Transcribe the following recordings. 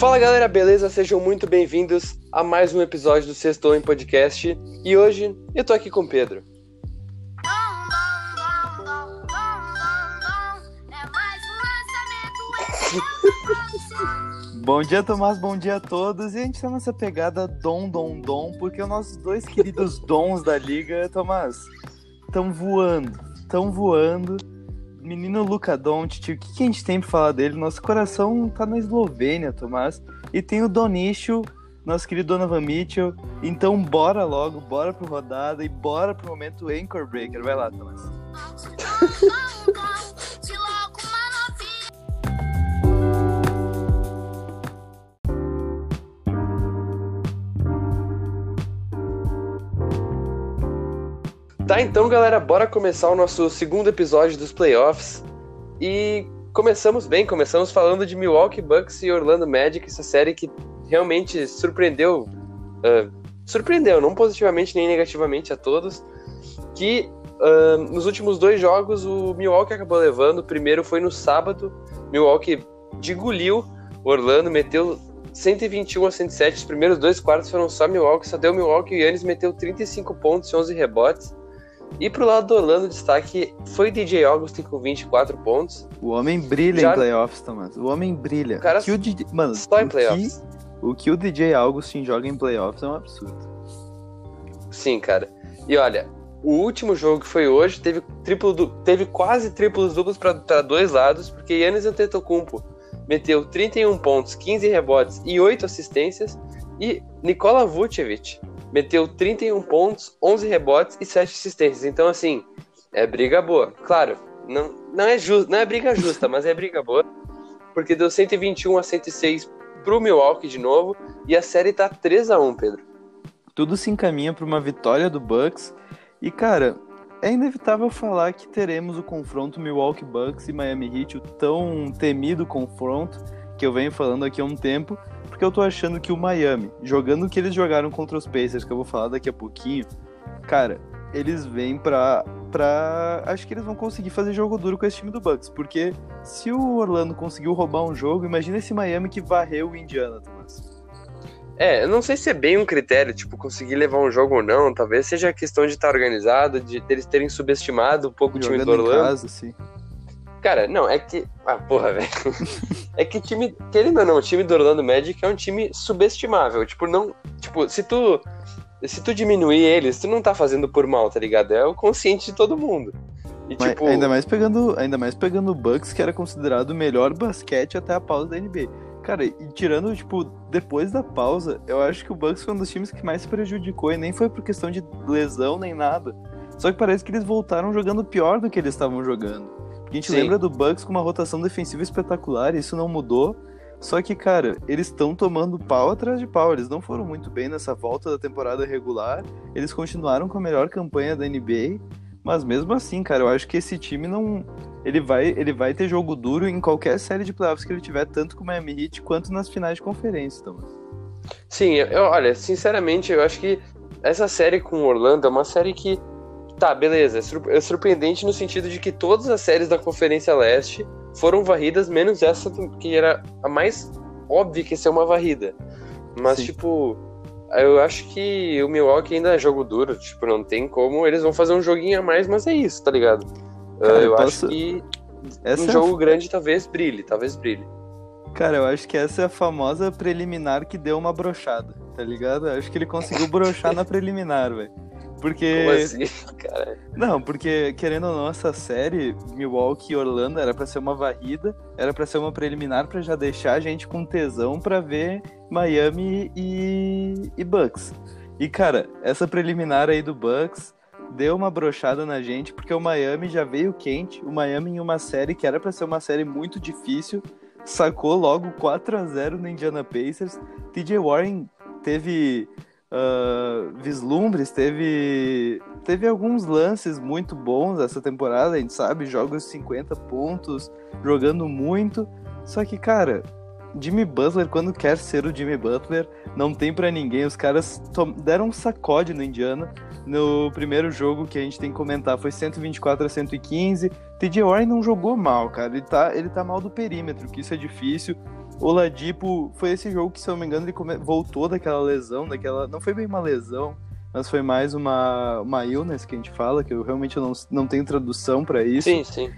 Fala galera, beleza? Sejam muito bem-vindos a mais um episódio do Sextou em Podcast. E hoje eu tô aqui com o Pedro. Bom dia, Tomás. Bom dia a todos. E a gente tá nessa pegada dom, dom, dom, porque os nossos dois queridos dons da liga, Tomás, estão voando. Estão voando. Menino Luca Doncic, o que, que a gente tem pra falar dele? Nosso coração tá na Eslovênia, Tomás. E tem o Donicho, nosso querido Donovan Mitchell. Então bora logo, bora pro rodada e bora pro momento Anchor Breaker. Vai lá, Tomás. Tá, então galera, bora começar o nosso segundo episódio dos playoffs. E começamos bem, começamos falando de Milwaukee Bucks e Orlando Magic, essa série que realmente surpreendeu, uh, surpreendeu, não positivamente nem negativamente a todos, que uh, nos últimos dois jogos o Milwaukee acabou levando, o primeiro foi no sábado, Milwaukee degoliu o Orlando, meteu 121 a 107, os primeiros dois quartos foram só Milwaukee, só deu Milwaukee, o Yannis meteu 35 pontos e 11 rebotes, e pro lado do Orlando, destaque foi DJ Augustin com 24 pontos. O homem brilha Já... em playoffs, Thomas. O homem brilha. O cara que o DJ... Mano, só em playoffs. Que... O que o DJ Augustin joga em playoffs é um absurdo. Sim, cara. E olha, o último jogo que foi hoje teve, triplo du... teve quase triplos duplos para dois lados, porque Yannis Antetokounmpo meteu 31 pontos, 15 rebotes e 8 assistências, e Nikola Vucevic meteu 31 pontos, 11 rebotes e 7 assistências. Então, assim, é briga boa. Claro, não, não, é, just, não é briga justa, mas é briga boa, porque deu 121 a 106 pro Milwaukee de novo, e a série tá 3 a 1 Pedro. Tudo se encaminha para uma vitória do Bucks, e cara, é inevitável falar que teremos o confronto Milwaukee Bucks e Miami Heat, o tão temido confronto que eu venho falando aqui há um tempo, porque eu tô achando que o Miami, jogando o que eles jogaram contra os Pacers, que eu vou falar daqui a pouquinho, cara, eles vêm pra, pra. Acho que eles vão conseguir fazer jogo duro com esse time do Bucks. Porque se o Orlando conseguiu roubar um jogo, imagina esse Miami que varreu o Indiana, Thomas. É, eu não sei se é bem um critério, tipo, conseguir levar um jogo ou não. Talvez seja a questão de estar organizado, de eles terem subestimado um pouco Jogando o time do Orlando. Em casa, sim. Cara, não, é que. Ah, porra, velho. é que time. Querendo ou não, o time do Orlando Magic é um time subestimável. Tipo, não. Tipo, se tu. Se tu diminuir eles, tu não tá fazendo por mal, tá ligado? É o consciente de todo mundo. E, Mas, tipo... ainda mais pegando ainda mais pegando o Bucks, que era considerado o melhor basquete até a pausa da NBA. Cara, e tirando, tipo, depois da pausa, eu acho que o Bucks foi um dos times que mais se prejudicou, e nem foi por questão de lesão nem nada. Só que parece que eles voltaram jogando pior do que eles estavam jogando. A gente Sim. lembra do Bucks com uma rotação defensiva espetacular, isso não mudou. Só que, cara, eles estão tomando pau atrás de pau. Eles não foram muito bem nessa volta da temporada regular. Eles continuaram com a melhor campanha da NBA. Mas mesmo assim, cara, eu acho que esse time não. Ele vai, ele vai ter jogo duro em qualquer série de playoffs que ele tiver, tanto com o Miami Heat quanto nas finais de conferência, Thomas. Sim, eu, olha, sinceramente, eu acho que essa série com o Orlando é uma série que Tá, beleza. É, é surpreendente no sentido de que todas as séries da Conferência Leste foram varridas, menos essa que era a mais óbvia que ia ser uma varrida. Mas, Sim. tipo, eu acho que o Milwaukee ainda é jogo duro. Tipo, não tem como. Eles vão fazer um joguinho a mais, mas é isso, tá ligado? Cara, eu, eu posso... acho que essa um é jogo grande talvez brilhe, talvez brilhe. Cara, eu acho que essa é a famosa preliminar que deu uma brochada, tá ligado? Eu acho que ele conseguiu brochar na preliminar, velho. Porque. Como assim, cara? Não, porque, querendo ou não, essa série, Milwaukee e Orlando, era pra ser uma varrida, era pra ser uma preliminar pra já deixar a gente com tesão pra ver Miami e, e Bucks. E, cara, essa preliminar aí do Bucks deu uma brochada na gente, porque o Miami já veio quente. O Miami, em uma série que era pra ser uma série muito difícil, sacou logo 4 a 0 no Indiana Pacers. TJ Warren teve uh, vislumbres, teve, teve alguns lances muito bons essa temporada, a gente sabe, jogos de 50 pontos, jogando muito. Só que, cara, Jimmy Butler, quando quer ser o Jimmy Butler, não tem para ninguém. Os caras deram um sacode no Indiana. No primeiro jogo que a gente tem que comentar foi 124 a 115. TJ Warren não jogou mal, cara. Ele tá, ele tá mal do perímetro, que isso é difícil. Oladipo foi esse jogo que, se eu não me engano, ele come... voltou daquela lesão, daquela. Não foi bem uma lesão, mas foi mais uma, uma illness que a gente fala, que eu realmente não, não tenho tradução para isso. Sim, sim.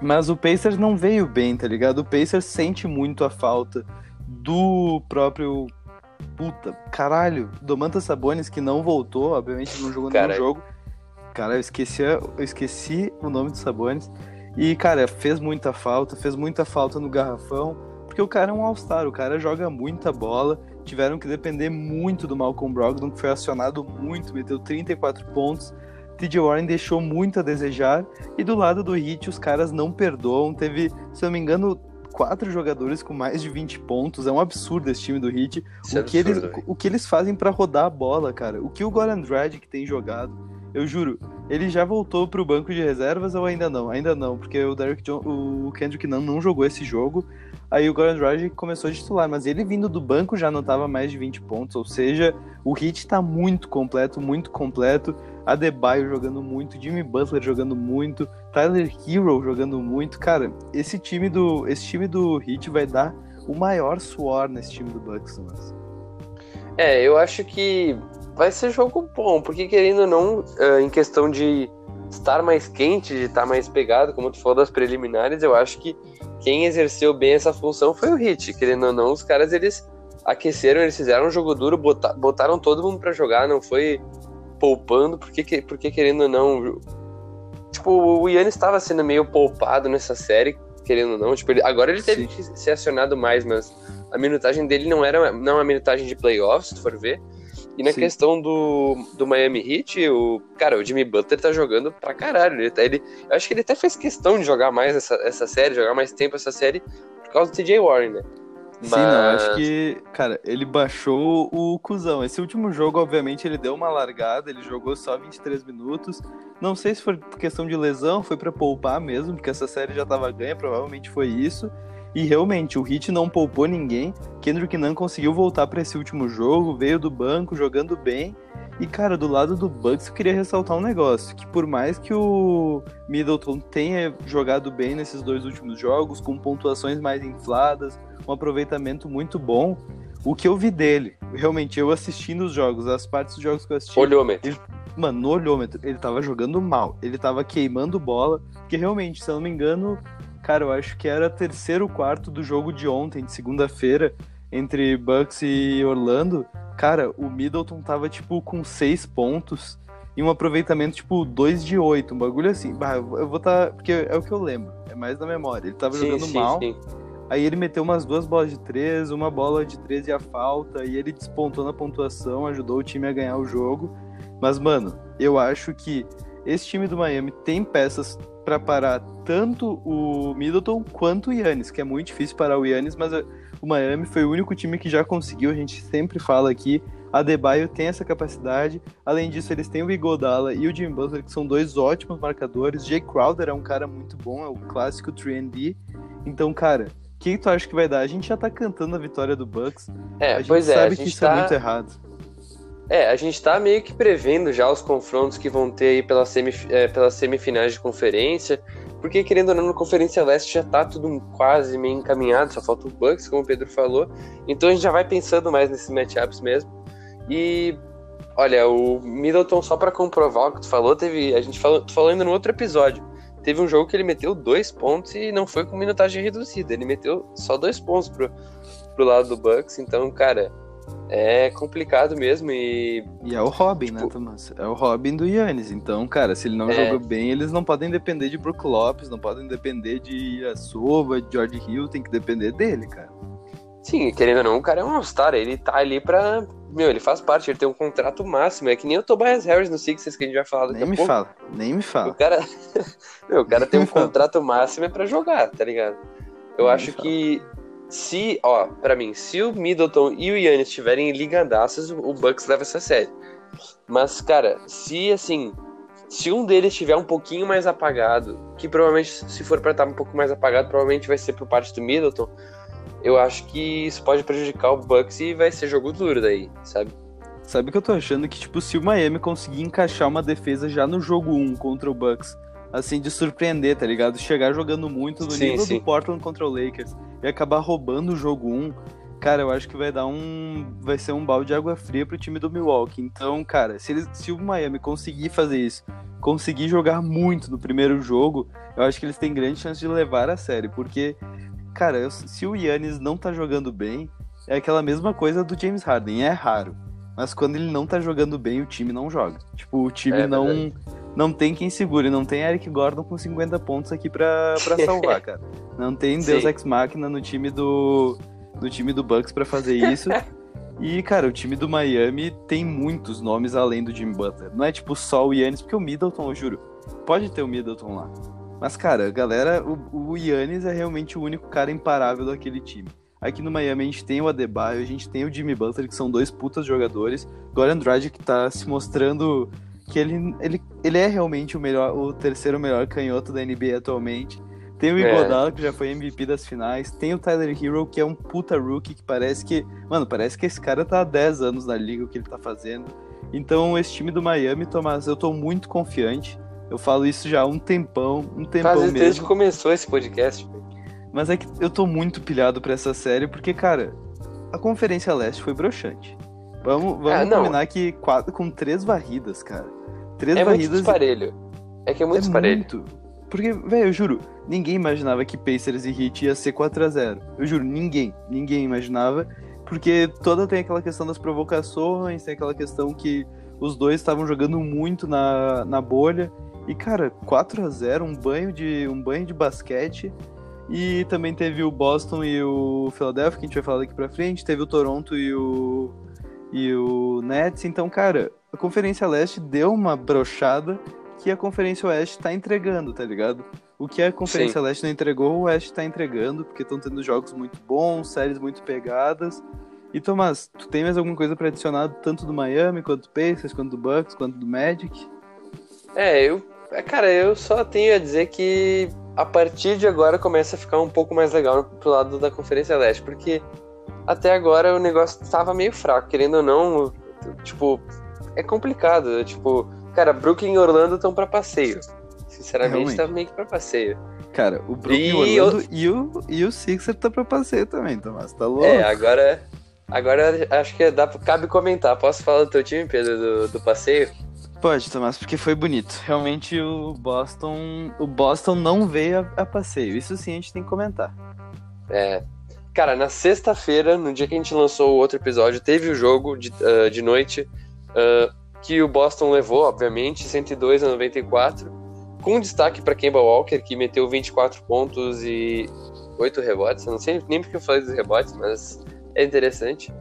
Mas o Pacers não veio bem, tá ligado? O Pacers sente muito a falta do próprio. Puta, caralho, Domantas Sabonis, que não voltou, obviamente não jogou nenhum jogo. Cara, eu esqueci, eu esqueci o nome do Sabonis. E, cara, fez muita falta, fez muita falta no garrafão, porque o cara é um All-Star, o cara joga muita bola. Tiveram que depender muito do Malcolm Brogdon, que foi acionado muito, meteu 34 pontos. TJ Warren deixou muito a desejar. E do lado do Heat, os caras não perdoam. Teve, se eu não me engano, quatro jogadores com mais de 20 pontos. É um absurdo esse time do Heat. Isso é o, que absurdo, eles, o que eles fazem para rodar a bola, cara. O que o Goran Dragic tem jogado. Eu juro, ele já voltou pro banco de reservas ou ainda não? Ainda não, porque o Derrick John, o Kendrick não, não jogou esse jogo. Aí o Goran Dragic começou a titular, mas ele vindo do banco já anotava mais de 20 pontos, ou seja, o Heat tá muito completo, muito completo. Adebayo jogando muito, Jimmy Butler jogando muito, Tyler Hero jogando muito. Cara, esse time do esse time do Heat vai dar o maior suor nesse time do Bucks, mas... É, eu acho que vai ser jogo bom, porque querendo ou não, em questão de estar mais quente, de estar mais pegado, como tu falou das preliminares, eu acho que quem exerceu bem essa função foi o Hit. Querendo ou não, os caras eles aqueceram, eles fizeram um jogo duro, botaram todo mundo para jogar, não foi poupando, porque, porque querendo ou não. Tipo, o Yannis estava sendo meio poupado nessa série, querendo ou não. Tipo, ele, agora ele teve Sim. que ser acionado mais, mas a minutagem dele não era não é uma minutagem de playoffs, se for ver. E na Sim. questão do, do Miami Heat, o, cara, o Jimmy Butler tá jogando pra caralho. Ele, tá, ele, eu acho que ele até fez questão de jogar mais essa, essa série, jogar mais tempo essa série, por causa do TJ Warren, né? Mas... Sim, não, acho que, cara, ele baixou o cuzão. Esse último jogo, obviamente, ele deu uma largada, ele jogou só 23 minutos. Não sei se foi por questão de lesão, foi para poupar mesmo, porque essa série já tava ganha, provavelmente foi isso. E realmente, o Hit não poupou ninguém. Kendrick Nunn conseguiu voltar para esse último jogo, veio do banco jogando bem. E cara, do lado do Bucks eu queria ressaltar um negócio, que por mais que o Middleton tenha jogado bem nesses dois últimos jogos, com pontuações mais infladas, um aproveitamento muito bom, o que eu vi dele, realmente eu assistindo os jogos, as partes dos jogos que eu assisti, olhômetro. Ele, mano, no olhômetro, ele tava jogando mal, ele tava queimando bola, porque realmente, se eu não me engano, Cara, eu acho que era terceiro quarto do jogo de ontem, de segunda-feira, entre Bucks e Orlando. Cara, o Middleton tava, tipo, com seis pontos e um aproveitamento, tipo, 2 de 8, um bagulho assim. Bah, eu vou estar. Tá, porque é o que eu lembro, é mais da memória. Ele tava sim, jogando sim, mal. Sim. Aí ele meteu umas duas bolas de três, uma bola de três e a falta, e ele despontou na pontuação, ajudou o time a ganhar o jogo. Mas, mano, eu acho que esse time do Miami tem peças para parar tanto o Middleton quanto o Yannis, que é muito difícil parar o Yannis, mas o Miami foi o único time que já conseguiu, a gente sempre fala aqui, a Debaio tem essa capacidade. Além disso, eles têm o Igodala e o Jim Butler, que são dois ótimos marcadores. Jay Crowder é um cara muito bom, é o clássico 3D. Então, cara, o que tu acha que vai dar? A gente já tá cantando a vitória do Bucks. É, a gente pois é, sabe que isso tá... é muito errado. É, a gente tá meio que prevendo já os confrontos que vão ter aí pelas, semif é, semifinais de conferência, porque querendo ou não, na Conferência Leste já tá tudo quase meio encaminhado, só falta o Bucks, como o Pedro falou, então a gente já vai pensando mais nesses matchups mesmo. E olha, o Middleton, só para comprovar o que tu falou, teve. A gente falou, tu falou ainda no outro episódio. Teve um jogo que ele meteu dois pontos e não foi com minutagem reduzida. Ele meteu só dois pontos pro, pro lado do Bucks. Então, cara, é complicado mesmo e. E é o Robin, né, tipo... né, Thomas? É o Robin do Yannis. Então, cara, se ele não é... joga bem, eles não podem depender de Brook Lopes, não podem depender de Asova, de George Hill, tem que depender dele, cara. Sim, querendo ou não, o cara é um All-Star, ele tá ali pra. Meu, ele faz parte, ele tem um contrato máximo. É que nem o Tobias Harris no Sixers que a gente vai falar daqui nem a me pouco. fala, nem me fala. O cara. Meu, o cara tem um contrato máximo é pra jogar, tá ligado? Eu nem acho que se, ó, para mim, se o Middleton e o Yannis estiverem ligandaços, o Bucks leva essa série. Mas, cara, se assim, se um deles estiver um pouquinho mais apagado, que provavelmente, se for para estar um pouco mais apagado, provavelmente vai ser por parte do Middleton, eu acho que isso pode prejudicar o Bucks e vai ser jogo duro daí, sabe? Sabe que eu tô achando? Que, tipo, se o Miami conseguir encaixar uma defesa já no jogo 1 contra o Bucks, assim, de surpreender, tá ligado? Chegar jogando muito no Sim, nível sim. do Portland contra o Lakers e acabar roubando o jogo 1, cara, eu acho que vai dar um. Vai ser um balde de água fria pro time do Milwaukee. Então, cara, se, eles, se o Miami conseguir fazer isso, conseguir jogar muito no primeiro jogo, eu acho que eles têm grande chance de levar a série. Porque, cara, eu- se o Yannis não tá jogando bem, é aquela mesma coisa do James Harden, é raro. Mas quando ele não tá jogando bem, o time não joga. Tipo, o time É não, verdade. não tem quem segure. Não tem Eric Gordon com 50 pontos aqui pra, pra salvar, cara. Não tem Deus Sim. Ex Machina no time do, no time do Bucks pra fazer isso. E, cara, o time do Miami tem muitos nomes além do Jimmy Butler. Não é tipo só o Yannis, porque o Middleton, eu juro, pode ter o Middleton lá. Mas, cara, galera, o, o Yannis é realmente o único cara imparável daquele time. Aqui no Miami a gente tem o Adebayo, a gente tem o Jimmy Butler, que são dois putas jogadores. Goran Dragic que tá se mostrando que ele, ele, ele é realmente o melhor, o terceiro melhor canhoto da NBA atualmente. Tem o É. Iguodala, que já foi MVP das finais. Tem o Tyler Hero, que é um puta rookie, que parece que... Mano, parece que esse cara tá há 10 anos na liga, o que ele tá fazendo. Então, esse time do Miami, Tomás, eu tô muito confiante. Eu falo isso já há um tempão, um tempão desde mesmo. que começou esse podcast. Mas é que eu tô muito pilhado pra essa série, porque, cara, a Conferência Leste foi broxante. Vamos, vamos Ah, combinar que quatro, com três varridas, cara. Três É muito varridas. disparelho. É que é muito é muito. Porque, velho, eu juro, ninguém imaginava que Pacers e Heat ia ser 4x0. Eu juro, ninguém. Ninguém imaginava. Porque toda tem aquela questão das provocações, tem aquela questão que os dois estavam jogando muito na, na bolha. E, cara, 4 a 0 um banho de um banho de basquete. E também teve o Boston e o Philadelphia, que a gente vai falar daqui pra frente. Teve o Toronto e o, e o Nets. Então, cara, a Conferência Leste deu uma brochada que a Conferência Oeste tá entregando, tá ligado? O que a Conferência Leste não entregou, o Oeste tá entregando, porque estão tendo jogos muito bons, séries muito pegadas. E Tomás, tu tem mais alguma coisa pra adicionar tanto do Miami, quanto do Pacers, quanto do Bucks, quanto do Magic? É, eu. é, Cara, eu só tenho a dizer que a partir de agora começa a ficar um pouco mais legal pro lado da Conferência Leste, porque até agora o negócio tava meio fraco, querendo ou não, tipo, é complicado. Tipo, cara, Brooklyn e Orlando estão pra passeio. Sinceramente, tá meio que pra passeio. Cara, o Brooklyn E Orlando e, o, e o Sixer tá pra passeio também, Tomás, tá louco? É, agora. Agora acho que dá, cabe comentar. Posso falar do teu time, Pedro, do, do passeio? Pode, Tomás, porque foi bonito. Realmente o Boston, o Boston não veio a, a passeio. Isso sim a gente tem que comentar. É. Cara, na sexta-feira, no dia que a gente lançou o outro episódio, teve o jogo de, ah, de noite ah, que o Boston levou, obviamente, 102 a 94, com destaque para Kemba Walker, que meteu 24 pontos e 8 rebotes. Eu não sei nem porque eu falei dos rebotes, mas é interessante.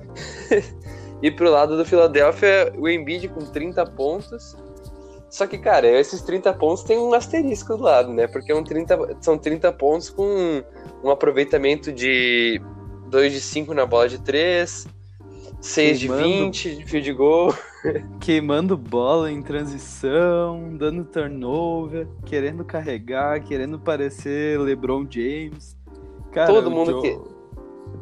e pro lado do Philadelphia, o Embiid com 30 pontos. Só que, cara, esses 30 pontos tem um asterisco do lado, né? Porque é um 30, são 30 pontos com um aproveitamento de 2 de 5 na bola de 3, 6 de Queimando. 20 de field goal. Queimando bola em transição, dando turnover, querendo carregar, querendo parecer LeBron James. Cara, Todo mundo Joe- que-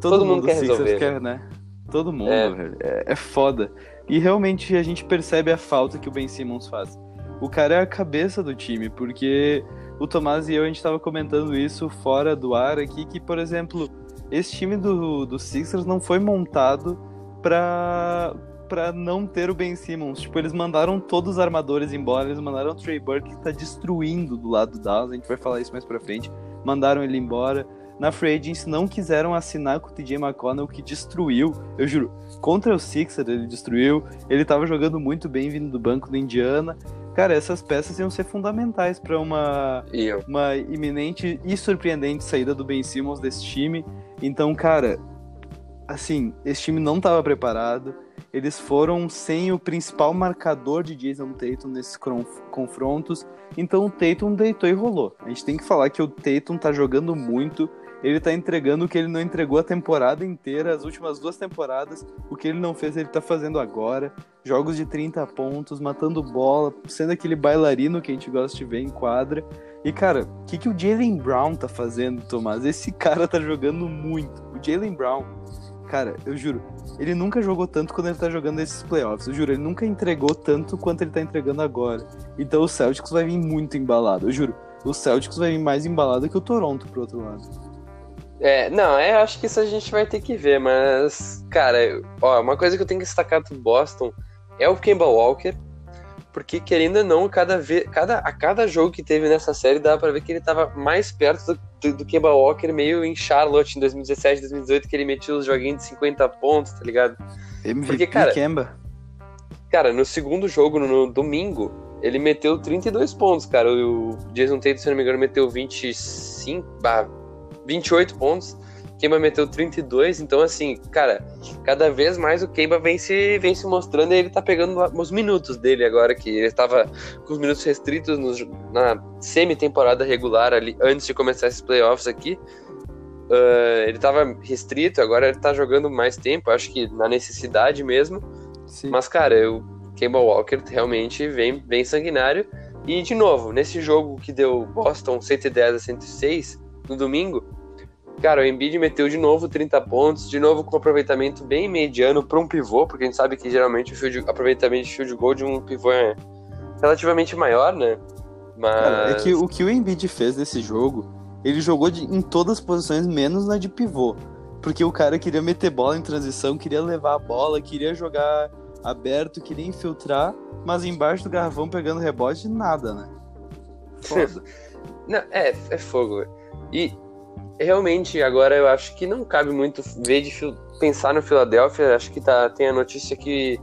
Todo, todo mundo mundo quer resolver, quer, né? Todo mundo, É. velho. É, é foda. E realmente a gente percebe a falta que o Ben Simmons faz. O cara é a cabeça do time, porque o Tomás e eu, a gente tava comentando isso fora do ar aqui, que, por exemplo, esse time do, do Sixers não foi montado pra, pra não ter o Ben Simmons. Tipo, eles mandaram todos os armadores embora, eles mandaram o Trey Burke, que tá destruindo do lado do Dallas, a gente vai falar isso mais pra frente. Mandaram ele embora. Na Free Agency não quiseram assinar com o TJ McConnell, que destruiu. Eu juro, contra o Sixers ele destruiu. Ele tava jogando muito bem vindo do banco do Indiana. Cara, essas peças iam ser fundamentais pra uma eu. uma iminente e surpreendente saída do Ben Simmons desse time. Então, cara, assim, esse time não estava preparado. Eles foram sem o principal marcador de Jason Tatum nesses confrontos. Então o Tatum deitou e rolou. A gente tem que falar que o Tatum tá jogando muito. Ele tá entregando o que ele não entregou a temporada inteira, as últimas duas temporadas. O que ele não fez, ele tá fazendo agora. Jogos de 30 pontos, matando bola, sendo aquele bailarino que a gente gosta de ver em quadra. E, cara, o que, que o Jalen Brown tá fazendo, Tomás? Esse cara tá jogando muito. O Jalen Brown, cara, eu juro, ele nunca jogou tanto quando ele tá jogando esses playoffs. Eu juro, ele nunca entregou tanto quanto ele tá entregando agora. Então o Celtics vai vir muito embalado. Eu juro, o Celtics vai vir mais embalado que o Toronto, pro outro lado. É, não, é, acho que isso a gente vai ter que ver, mas, cara, ó, uma coisa que eu tenho que destacar do Boston é o Kemba Walker, porque querendo ou não, cada vez, cada, a cada jogo que teve nessa série dá para ver que ele tava mais perto do, do, do Kemba Walker, meio em Charlotte em 2017, 2018, que ele metia os joguinhos de 50 pontos, tá ligado? MVP Porque, cara, Kemba. Cara, no segundo jogo, no, no domingo, ele meteu 32 pontos, cara. O Jason Tatum, se não me engano, meteu 25, bah, 28 pontos. Kemba meteu 32, então assim, cara, cada vez mais o Kemba vem se, vem se mostrando e ele tá pegando os minutos dele agora, que ele estava com os minutos restritos nos, na semi-temporada regular ali, antes de começar esses playoffs aqui. Uh, ele tava restrito, agora ele tá jogando mais tempo, acho que na necessidade mesmo. Sim. Mas, cara, o Kemba Walker realmente vem bem sanguinário. E, de novo, nesse jogo que deu Boston 110 a 106, no domingo, cara, o Embiid meteu de novo 30 pontos, de novo com um aproveitamento bem mediano para um pivô, porque a gente sabe que geralmente o field, aproveitamento de field goal de um pivô é relativamente maior, né? Mas... Cara, é que o que o Embiid fez nesse jogo, ele jogou de, em todas as posições, menos na de pivô. Porque o cara queria meter bola em transição, queria levar a bola, queria jogar aberto, queria infiltrar, mas embaixo do garrafão pegando rebote, nada, né? Foda. Não, é, é fogo. E realmente agora eu acho que não cabe muito ver de pensar no Philadelphia. Acho que tá, tem a notícia que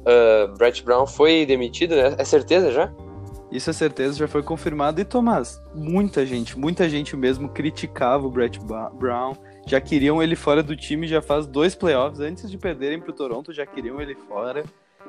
uh, Brett Brown foi demitido, né? É certeza já? Isso é certeza, já foi confirmado. E Tomás, muita gente, muita gente mesmo criticava o Brett Brown. Já queriam ele fora do time já faz dois playoffs. Antes de perderem pro Toronto, já queriam ele fora.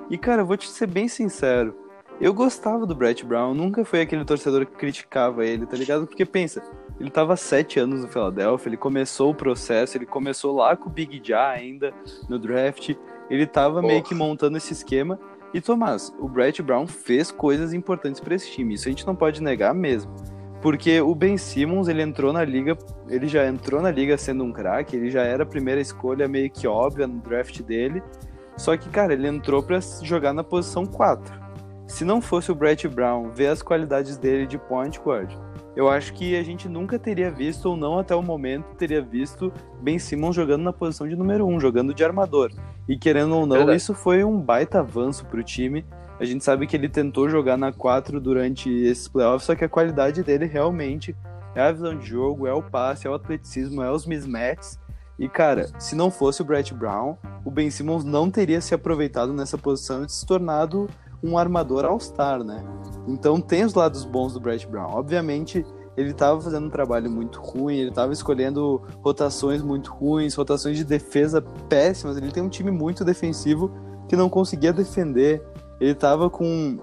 E, cara, eu vou te ser bem sincero. Eu gostava do Brett Brown, nunca fui aquele torcedor que criticava ele, tá ligado? Porque pensa, ele tava sete anos no Philadelphia, ele começou o processo, ele começou lá com o Big Ja ainda no draft, ele tava meio Porra. que montando esse esquema. E Tomás, o Brett Brown fez coisas importantes pra esse time, isso a gente não pode negar mesmo. Porque o Ben Simmons, ele entrou na liga, ele já entrou na liga sendo um craque, ele já era a primeira escolha meio que óbvia no draft dele. Só que, cara, ele entrou pra jogar na posição 4. Se não fosse o Brett Brown ver as qualidades dele de point guard, eu acho que a gente nunca teria visto, ou não até o momento, teria visto Ben Simmons jogando na posição de número 1, jogando de armador. E querendo ou não, Verdade. isso foi um baita avanço pro time. A gente sabe que ele tentou jogar na 4 durante esses playoffs, só que a qualidade dele realmente é a visão de jogo, é o passe, é o atleticismo, é os mismatches. E, cara, se não fosse o Brett Brown, o Ben Simmons não teria se aproveitado nessa posição e se tornado um armador all-star, né? Então tem os lados bons do Brett Brown. Obviamente, ele estava fazendo um trabalho muito ruim, ele estava escolhendo rotações muito ruins, rotações de defesa péssimas. Ele tem um time muito defensivo que não conseguia defender. Ele tava com.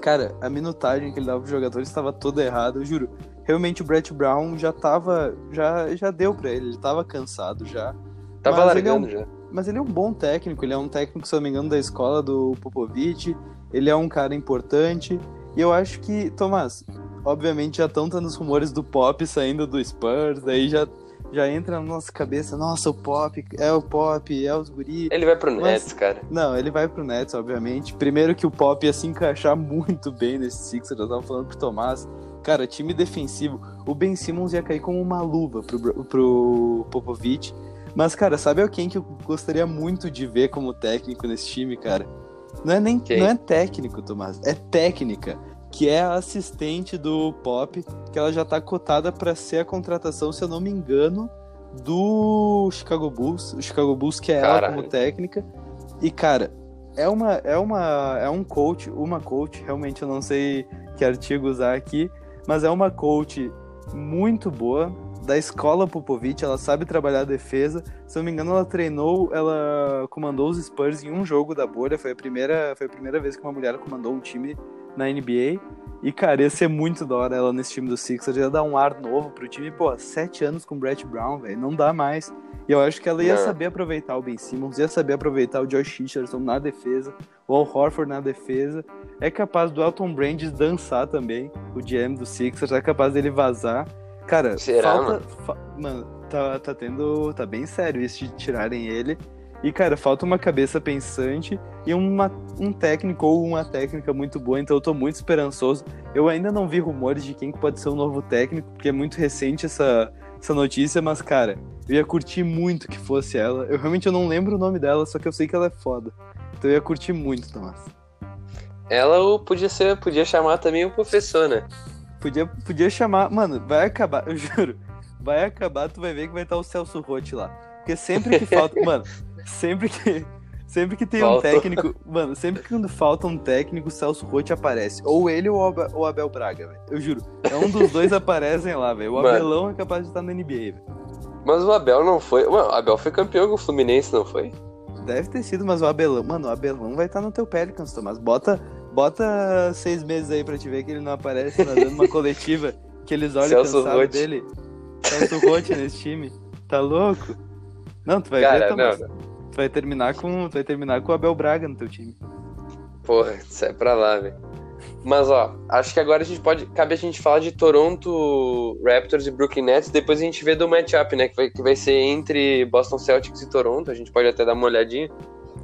Cara, a minutagem que ele dava pros jogadores estava toda errada, eu juro. Realmente o Brett Brown já tava. Já, já deu pra ele, ele tava cansado já. Tava Mas ele é um- largando já. Mas ele é um bom técnico, ele é um técnico, se eu não me engano, da escola do Popovich. Ele é um cara importante. E eu acho que, Tomás, obviamente já estão tendo os rumores do Pop saindo do Spurs, daí já, já entra na nossa cabeça, nossa, o Pop, é o Pop, é os guri. Ele vai pro Mas- Nets, cara. Não, ele vai pro Nets, obviamente. Primeiro que o Pop ia se encaixar muito bem nesse Sixers, eu tava falando pro Tomás. Cara, time defensivo, o Ben Simmons ia cair como uma luva pro, pro Popovich. Mas, cara, sabe quem que eu gostaria muito de ver como técnico nesse time, cara? Não é nem Quem? não é técnico, Tomás, é técnica, que é a assistente do Pop, que ela já tá cotada pra ser a contratação, se eu não me engano, do Chicago Bulls. O Chicago Bulls que é ela Caralho. como técnica. E, cara, é uma é uma é um coach, uma coach, realmente eu não sei que artigo usar aqui, mas é uma coach muito boa da escola Popovich, ela sabe trabalhar a defesa. Se eu não me engano, ela treinou, ela comandou os Spurs em um jogo da bolha, foi a primeira, foi a primeira vez que uma mulher comandou um time na NBA. E, cara, ia ser muito da hora ela nesse time do Sixers, ia dar um ar novo pro time. Pô, sete anos com o Brett Brown, velho, não dá mais. E eu acho que ela ia Não. saber aproveitar o Ben Simmons, ia saber aproveitar o Josh Richardson na defesa, o Al Horford na defesa. É capaz do Elton Brand dançar também, o GM do Sixers, é capaz dele vazar. Cara, Será, falta. fa- mano, tá, tá tendo. tá bem sério isso de tirarem ele. E, cara, falta uma cabeça pensante e uma, um técnico ou uma técnica muito boa, então eu tô muito esperançoso. Eu ainda não vi rumores de quem pode ser o novo técnico, porque é muito recente essa, essa notícia, mas, cara, eu ia curtir muito que fosse ela. Eu realmente eu não lembro o nome dela, só que eu sei que ela é foda. Então eu ia curtir muito, Tomás. Ela podia ser, podia chamar também o professor, né? Podia, podia chamar. Mano, vai acabar, eu juro. Vai acabar, tu vai ver que vai estar o Celso Rotti lá. Porque sempre que falta. mano, sempre que. Sempre que tem Falta. um técnico. Mano, sempre que quando falta um técnico, o Celso Rotti aparece. Ou ele ou o Abel Braga, velho. Eu juro. É um dos dois aparecem lá, velho. O mano. Abelão é capaz de estar na NBA, velho. Mas o Abel não foi. Mano, o Abel foi campeão com o Fluminense, não foi? Deve ter sido, mas o Abelão. Mano, o Abelão vai estar no teu Pelicans, Tomás. Bota, bota seis meses aí pra te ver que ele não aparece fazendo uma coletiva. Que eles olham Celso cansado Rotti. dele. Celso Rotti nesse time. Tá louco? Não, tu vai Cara, ver, Tomás. Não. Tu vai terminar com. Tu vai terminar com o Abel Braga no teu time. Porra, isso é pra lá, velho. Mas ó, acho que agora a gente pode. Cabe a gente falar de Toronto Raptors e Brooklyn Nets. Depois a gente vê do matchup, né? Que vai, que vai ser entre Boston Celtics e Toronto. A gente pode até dar uma olhadinha.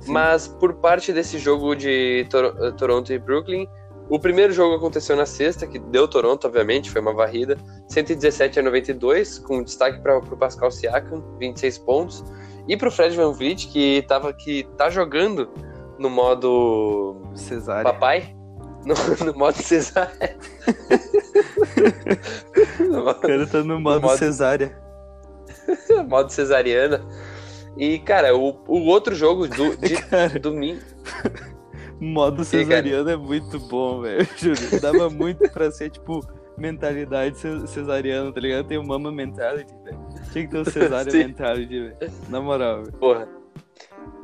Sim. Mas por parte desse jogo de Tor Toronto e Brooklyn, o primeiro jogo aconteceu na sexta, que deu Toronto, obviamente, foi uma varrida. 117 a 92, com destaque para o Pascal Siakam, 26 pontos. E pro Fred Van Vliet, que, tava, que tá jogando no modo. Cesárea. Papai? No, no modo cesárea. o cara tá no modo, no modo... cesárea. modo cesariana. E, cara, o, o outro jogo do, de cara, domingo. Modo cesariano é muito bom, velho. Dava muito pra ser, tipo, mentalidade cesariana, tá ligado? Tem o Mama Mentality, velho. Tinha que ter o Cesária Mentality, velho. Na moral, velho. Porra.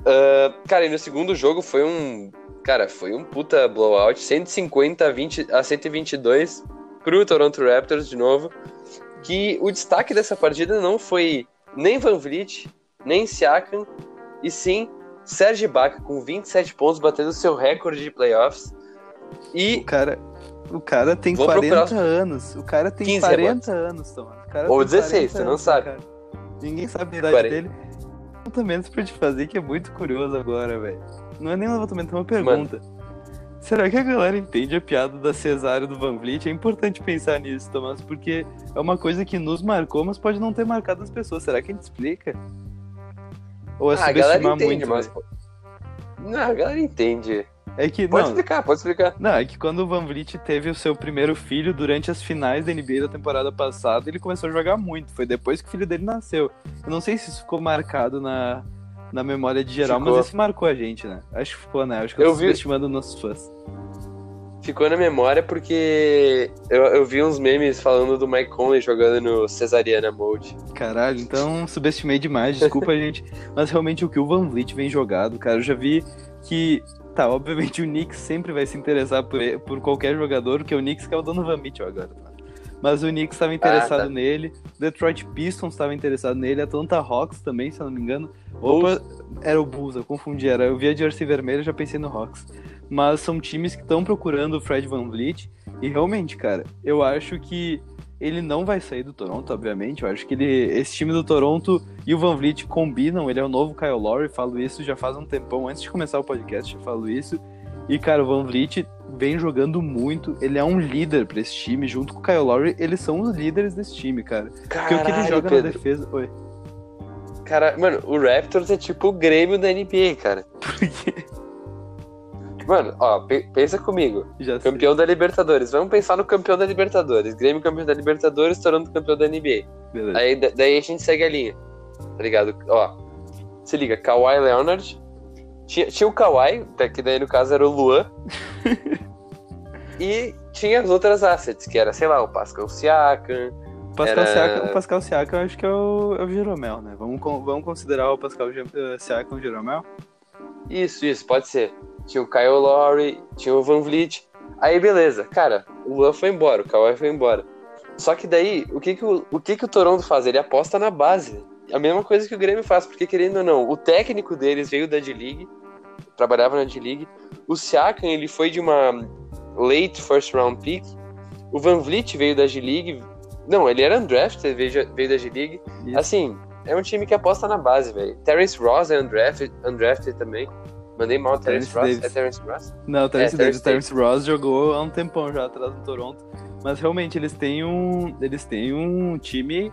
Uh, cara, e no segundo jogo foi um. Cara, foi um puta blowout. 150 a, 20, a 122 pro Toronto Raptors de novo. Que o destaque dessa partida não foi nem Van Vliet, nem Siakam, e sim Serge Ibaka com 27 pontos, batendo seu recorde de playoffs. E. O cara, o cara tem Vou 40 procurar... anos. O cara tem 15 40 agora. anos, Tom. Ou 16, você não sabe. Cara. Ninguém sabe a idade 40. dele. Levantamentos pra te fazer que é muito curioso agora, velho. Não é nem um levantamento, é uma pergunta. Mano. Será que a galera entende a piada da cesárea do Van Vliet? É importante pensar nisso, Tomás, porque é uma coisa que nos marcou, mas pode não ter marcado as pessoas. Será que a gente explica? Ou é ah, subestimar muito? Mas... Não, a galera entende. É que, pode não, explicar, pode explicar. Não, é que quando o Van Vliet teve o seu primeiro filho durante as finais da NBA da temporada passada, ele começou a jogar muito. Foi depois que o filho dele nasceu. Eu não sei se isso ficou marcado na, na memória de geral, ficou. mas isso marcou a gente, né? Acho que ficou, né? Acho que eu, eu vi... estimando nossos fãs. Ficou na memória porque eu, eu vi uns memes falando do Mike Conley jogando no Cesariana Mode. Caralho, então subestimei demais, desculpa, gente. Mas realmente o que o Van Vliet vem jogado, cara, eu já vi que Tá, obviamente o Knicks sempre vai se interessar por, por qualquer jogador, que é o Knicks que é o dono Van Mitchell agora. Tá? Mas o Knicks estava interessado ah, tá. nele, Detroit Pistons estava interessado nele, Atlanta Hawks também, se eu não me engano. Opa, era o Bulls, eu confundi, era, eu vi a jersey vermelha já pensei no Hawks. Mas são times que estão procurando o Fred Van Vliet, e realmente, cara, eu acho que ele não vai sair do Toronto, obviamente. Eu acho que ele, esse time do Toronto e o Van Vliet combinam. Ele é o novo Kyle Lowry, falo isso já faz um tempão. Antes de começar o podcast, eu falo isso. E, cara, o Van Vliet vem jogando muito. Ele é um líder para esse time. Junto com o Kyle Lowry, eles são os líderes desse time, cara. Caralho, Porque o que ele joga Pedro. na defesa. Oi. Cara, mano, o Raptors é tipo o Grêmio da NBA, cara. Por quê? Mano, ó, pensa comigo. Já campeão sei. da Libertadores. Vamos pensar no campeão da Libertadores. Grêmio campeão da Libertadores, Toronto campeão da NBA. Beleza. Aí daí a gente segue a linha. Tá ligado? Ó, se liga, Kawhi Leonard. Tinha, tinha o Kawhi, que daí no caso era o Luan. e tinha as outras assets, que era, sei lá, o Pascal Siakam. Pascal era... Siakam, o Pascal Siakam acho que é o, é o Jeromel, né? Vamos, vamos considerar o Pascal uh, Siakam o Jeromel? Isso, isso, pode ser tinha o Kyle Lowry, tinha o Van Vliet. Aí beleza, cara, o Luan foi embora, o Kawhi foi embora. Só que daí, o que que o, o que que o Toronto faz? Ele aposta na base. A mesma coisa que o Grêmio faz, porque querendo ou não, o técnico deles veio da D-League, trabalhava na D-League. O Siakam, ele foi de uma late first round pick. O Van Vliet veio da D-League, Não, ele era undrafted, veio, veio da G-League. Assim, é um time que aposta na base, velho. Terence Ross é undrafted, undrafted também. Mandei mal, Terence, Terence Ross. É Terence Ross? Não, Terence é, Davis. Terence, Terence Ross jogou há um tempão já atrás no Toronto. Mas realmente eles têm um. Eles têm um time.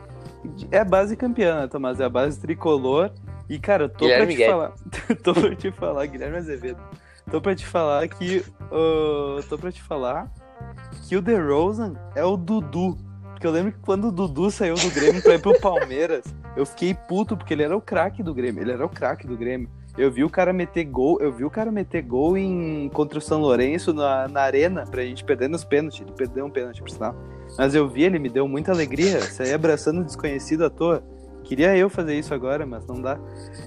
É a base campeã, né, Tomás? É a base tricolor. E, cara, tô Guilherme pra te falar. tô pra te falar, Guilherme Azevedo. Tô pra te falar que. Uh, tô pra te falar que o DeRozan é o Dudu. Porque eu lembro que quando o Dudu saiu do Grêmio pra ir pro Palmeiras, eu fiquei puto porque ele era o craque do Grêmio. Ele era o craque do Grêmio. Eu vi o cara meter gol, eu vi o cara meter gol em contra o São Lourenço na, na arena, pra gente perder nos pênaltis. Ele perdeu um pênalti, por sinal. Mas eu vi, ele me deu muita alegria. Sair abraçando o desconhecido à toa. Queria eu fazer isso agora, mas não dá.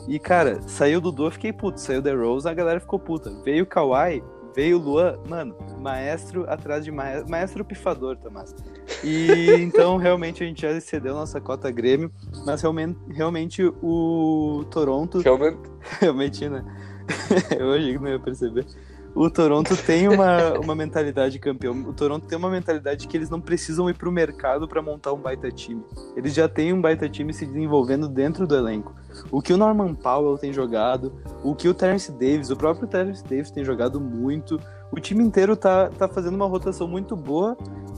E, cara, saiu Dudu, eu fiquei puto. Saiu The Rose, a galera ficou puta. Veio o Kawhi, veio o Luan, mano, maestro atrás de maestro, maestro pifador, Tomás. E então realmente a gente já excedeu nossa cota Grêmio, mas realmente, realmente o Toronto. Realmente, realmente né? Eu achei que não ia perceber. O Toronto tem uma, uma mentalidade campeão. O Toronto tem uma mentalidade que eles não precisam ir pro mercado para montar um baita time. Eles já têm um baita time se desenvolvendo dentro do elenco. O que o Norman Powell tem jogado, o que o Terence Davis, o próprio Terence Davis tem jogado muito. O time inteiro tá, tá fazendo uma rotação muito boa.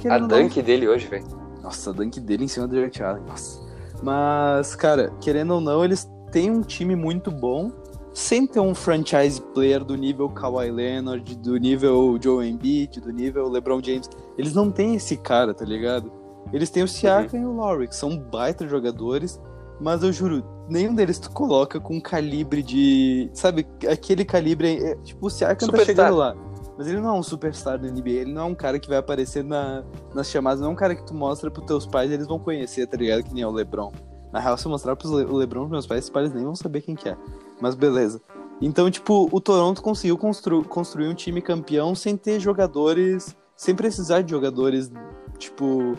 A dunk não... dele hoje, velho. Nossa, a dunk dele em cima do Jared Allen. Nossa. Mas, cara, querendo ou não, eles têm um time muito bom sem ter um franchise player do nível Kawhi Leonard, do nível Joe Embiid, do nível LeBron James. Eles não têm esse cara, tá ligado? Eles têm o Siakam uhum. e o Lowry, que são baita jogadores, mas eu juro, nenhum deles tu coloca com calibre de. Sabe, aquele calibre. É, tipo, o Siakam tá chegando lá. Mas ele não é um superstar do NBA, ele não é um cara que vai aparecer na, nas chamadas, não é um cara que tu mostra pros teus pais eles vão conhecer, tá ligado? Que nem é o LeBron. Na real, se eu mostrar pros Le o LeBron pros meus pais, os pais nem vão saber quem que é. Mas beleza. Então, tipo, o Toronto conseguiu constru construir um time campeão sem ter jogadores. Sem precisar de jogadores, tipo,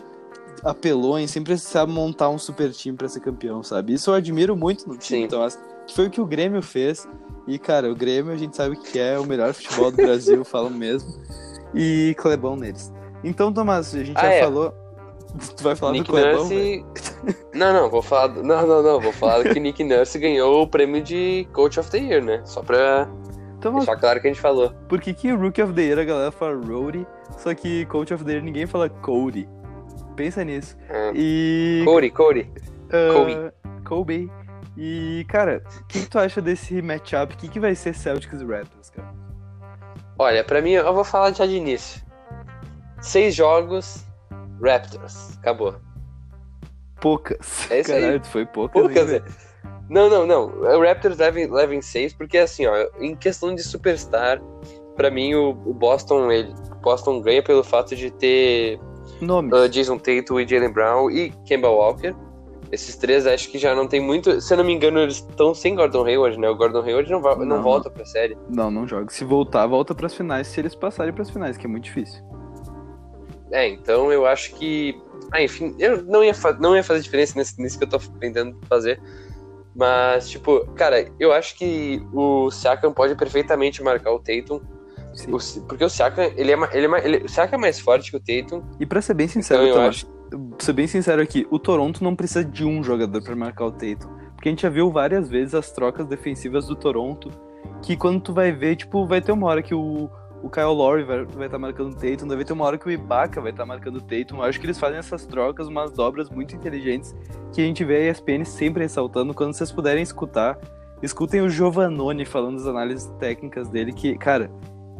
apelões, sem precisar montar um super time para ser campeão, sabe? Isso eu admiro muito no time. Sim. Então, que foi o que o Grêmio fez. E, cara, o Grêmio a gente sabe que é o melhor futebol do Brasil, falo mesmo. E Clebão neles. Então, Tomás, a gente ah, já é. falou. Tu vai falar Nick do Clebão? Nurse... não, não, vou falar. Não, não, não. Vou falar que Nick Nurse ganhou o prêmio de Coach of the Year, né? Só pra então, deixar claro que a gente falou. Por que, que Rookie of the Year a galera fala Roadie, só que Coach of the Year ninguém fala Cody? Pensa nisso. É. E. Cody, Cody. Uh, Kobe. Kobe. E, cara, o que, que, tu acha desse matchup? O que, que vai ser Celtics e Raptors, cara? Olha, pra mim, eu vou falar já de início. Seis jogos, Raptors. Acabou. Poucas. É isso Caralho, aí. foi poucas. Poucas, é. Não, não, não. O Raptors leva, leva em seis, porque assim, ó, em questão de superstar, para mim o, o, Boston, ele, Boston ganha pelo fato de ter uh, Jason Tatum e Jalen Brown e Kemba Walker. Esses três acho que já não tem muito. Se eu não me engano, eles estão sem Gordon Hayward, né? O Gordon Hayward não, não, não volta pra série. Não, não joga. Se voltar, volta pras finais, se eles passarem pras finais, que é muito difícil. É, então eu acho que. Ah, enfim, eu não ia, não ia fazer diferença nesse, nisso que eu tô tentando fazer. Mas, tipo, cara, eu acho que o Siakam pode perfeitamente marcar o Tatum. O, porque o Siakam, ele é, ele é, ele, o Siakam é mais forte que o Tatum. E pra ser bem sincero, então, acho... ser bem sincero aqui, o Toronto não precisa de um jogador para marcar o Tatum. Porque a gente já viu várias vezes as trocas defensivas do Toronto, que quando tu vai ver, tipo, vai ter uma hora que o, o Kyle Lowry vai estar vai tá marcando o Tatum, deve ter uma hora que o Ibaka vai estar tá marcando o Tatum. Eu acho que eles fazem essas trocas, umas dobras muito inteligentes que a gente vê a ESPN sempre ressaltando. Quando vocês puderem escutar, escutem o Giovannone falando das análises técnicas dele, que, cara,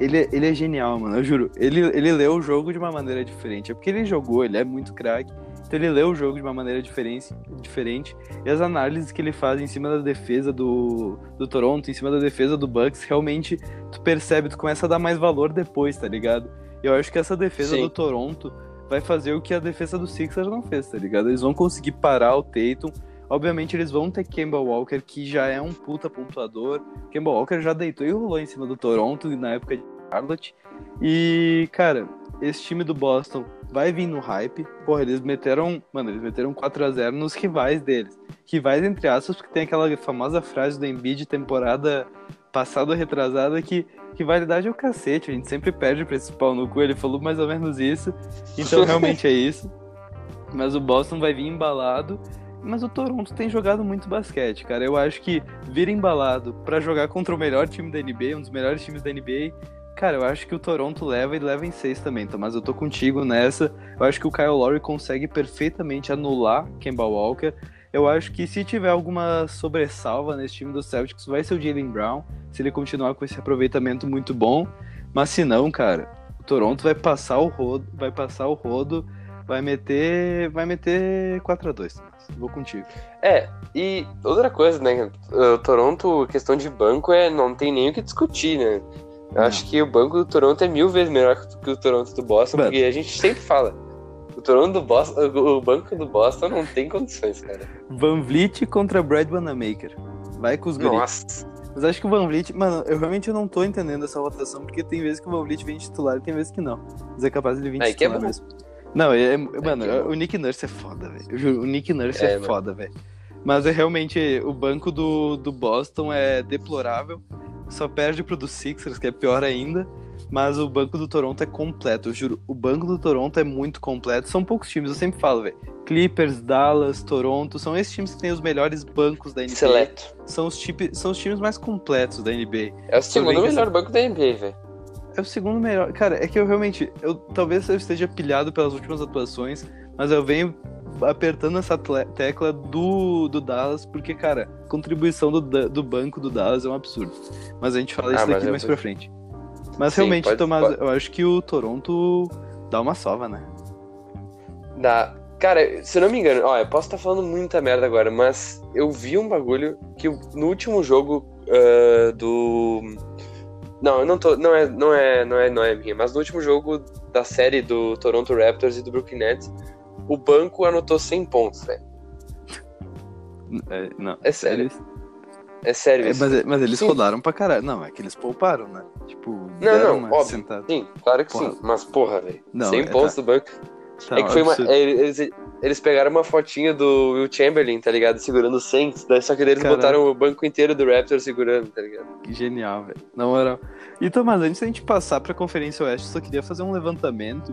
ele, é, ele é genial, mano, eu juro. Ele, ele leu o jogo de uma maneira diferente. É porque ele jogou, ele é muito craque. Então ele lê o jogo de uma maneira diferente, diferente e as análises que ele faz em cima da defesa do, do Toronto, em cima da defesa do Bucks, realmente tu percebe, tu começa a dar mais valor depois, tá ligado? E eu acho que essa defesa Sim. do Toronto vai fazer o que a defesa do Sixers não fez, tá ligado? Eles vão conseguir parar o Tatum. Obviamente eles vão ter Kemba Walker, que já é um puta pontuador. Kemba Walker já deitou e rolou em cima do Toronto na época de Charlotte. E, cara, esse time do Boston vai vir no hype. Porra, eles meteram, mano, eles meteram 4 a 0 nos rivais deles. Rivais entre aspas, porque tem aquela famosa frase do Embiid temporada passada retrasada que rivalidade é o cacete, a gente sempre perde pra esse pau no cu, ele falou mais ou menos isso. Então realmente é isso. Mas o Boston vai vir embalado. Mas o Toronto tem jogado muito basquete, cara. Eu acho que vir embalado para jogar contra o melhor time da NBA, um dos melhores times da NBA, cara, eu acho que o Toronto leva e leva em seis também, então, mas eu tô contigo nessa. Eu acho que o Kyle Lowry consegue perfeitamente anular Kemba Walker. Eu acho que se tiver alguma sobressalva nesse time do Celtics, vai ser o Jalen Brown, se ele continuar com esse aproveitamento muito bom. Mas se não, cara, o Toronto vai passar o rodo, vai passar o rodo vai meter. Vai meter 4x2. Vou contigo. É, e outra coisa, né? O Toronto, questão de banco, é não tem nem o que discutir, né? Eu acho que o banco do Toronto é mil vezes melhor que o Toronto do Boston, porque a gente sempre fala. O Toronto do Boston, o banco do Boston não tem condições, cara. Van Vliet contra Brad Wanamaker. Vai com os Nossa. Mas acho que o Van Vliet, mano, eu realmente não tô entendendo essa rotação, porque tem vezes que o Van Vliet vem titular e tem vezes que não. Mas é capaz de vir Aí que é titular bom. mesmo. Não, é, mano, é o Nick Nurse é foda, velho. Eu juro, O Nick Nurse É, é, mano. foda, velho. Mas é realmente, o banco do, do Boston é deplorável. Só perde pro do Sixers, que é pior ainda. Mas o banco do Toronto é completo, eu juro. O banco do Toronto é muito completo. São poucos times, eu sempre falo, velho. Clippers, Dallas, Toronto, são esses times que têm os melhores bancos da NBA. Seleto. São os, tipi- são os times mais completos da NBA. É o segundo melhor banco da NBA, velho. É o segundo melhor. Cara, é que eu realmente. Eu, talvez eu esteja pilhado pelas últimas atuações, mas eu venho apertando essa tecla do, do Dallas, porque, cara, a contribuição do, do banco do Dallas é um absurdo. Mas a gente fala Ah, isso daqui eu mais vou- pra frente. Mas Sim, realmente, pode- Tomás, pode. eu acho que o Toronto dá uma sova, né? Da... Cara, se eu não me engano, ó, eu posso estar falando muita merda agora, mas eu vi um bagulho que no último jogo ah, do. Não, eu não tô. Não é, não é, não é, não é minha, mas no último jogo da série do Toronto Raptors e do Brooklyn Nets, o banco anotou 100 pontos, velho. É, não, É sério. eles- É sério é, isso. mas, mas eles Sim. rodaram pra caralho. Não, é que eles pouparam, né? Tipo, Não, não, óbvio. Sim, claro que Porra. sim. Mas porra, velho. Não, 100 é, pontos tá. do banco. Tá, é que foi uma. absurdo. é, Eles, eles pegaram uma fotinha do Will Chamberlain, tá ligado? Segurando 100. Daí só que eles Caralho. botaram o banco inteiro do Raptors segurando, tá ligado? Que genial, velho. Na moral. E Tomás, antes da gente passar pra Conferência Oeste, só queria fazer um levantamento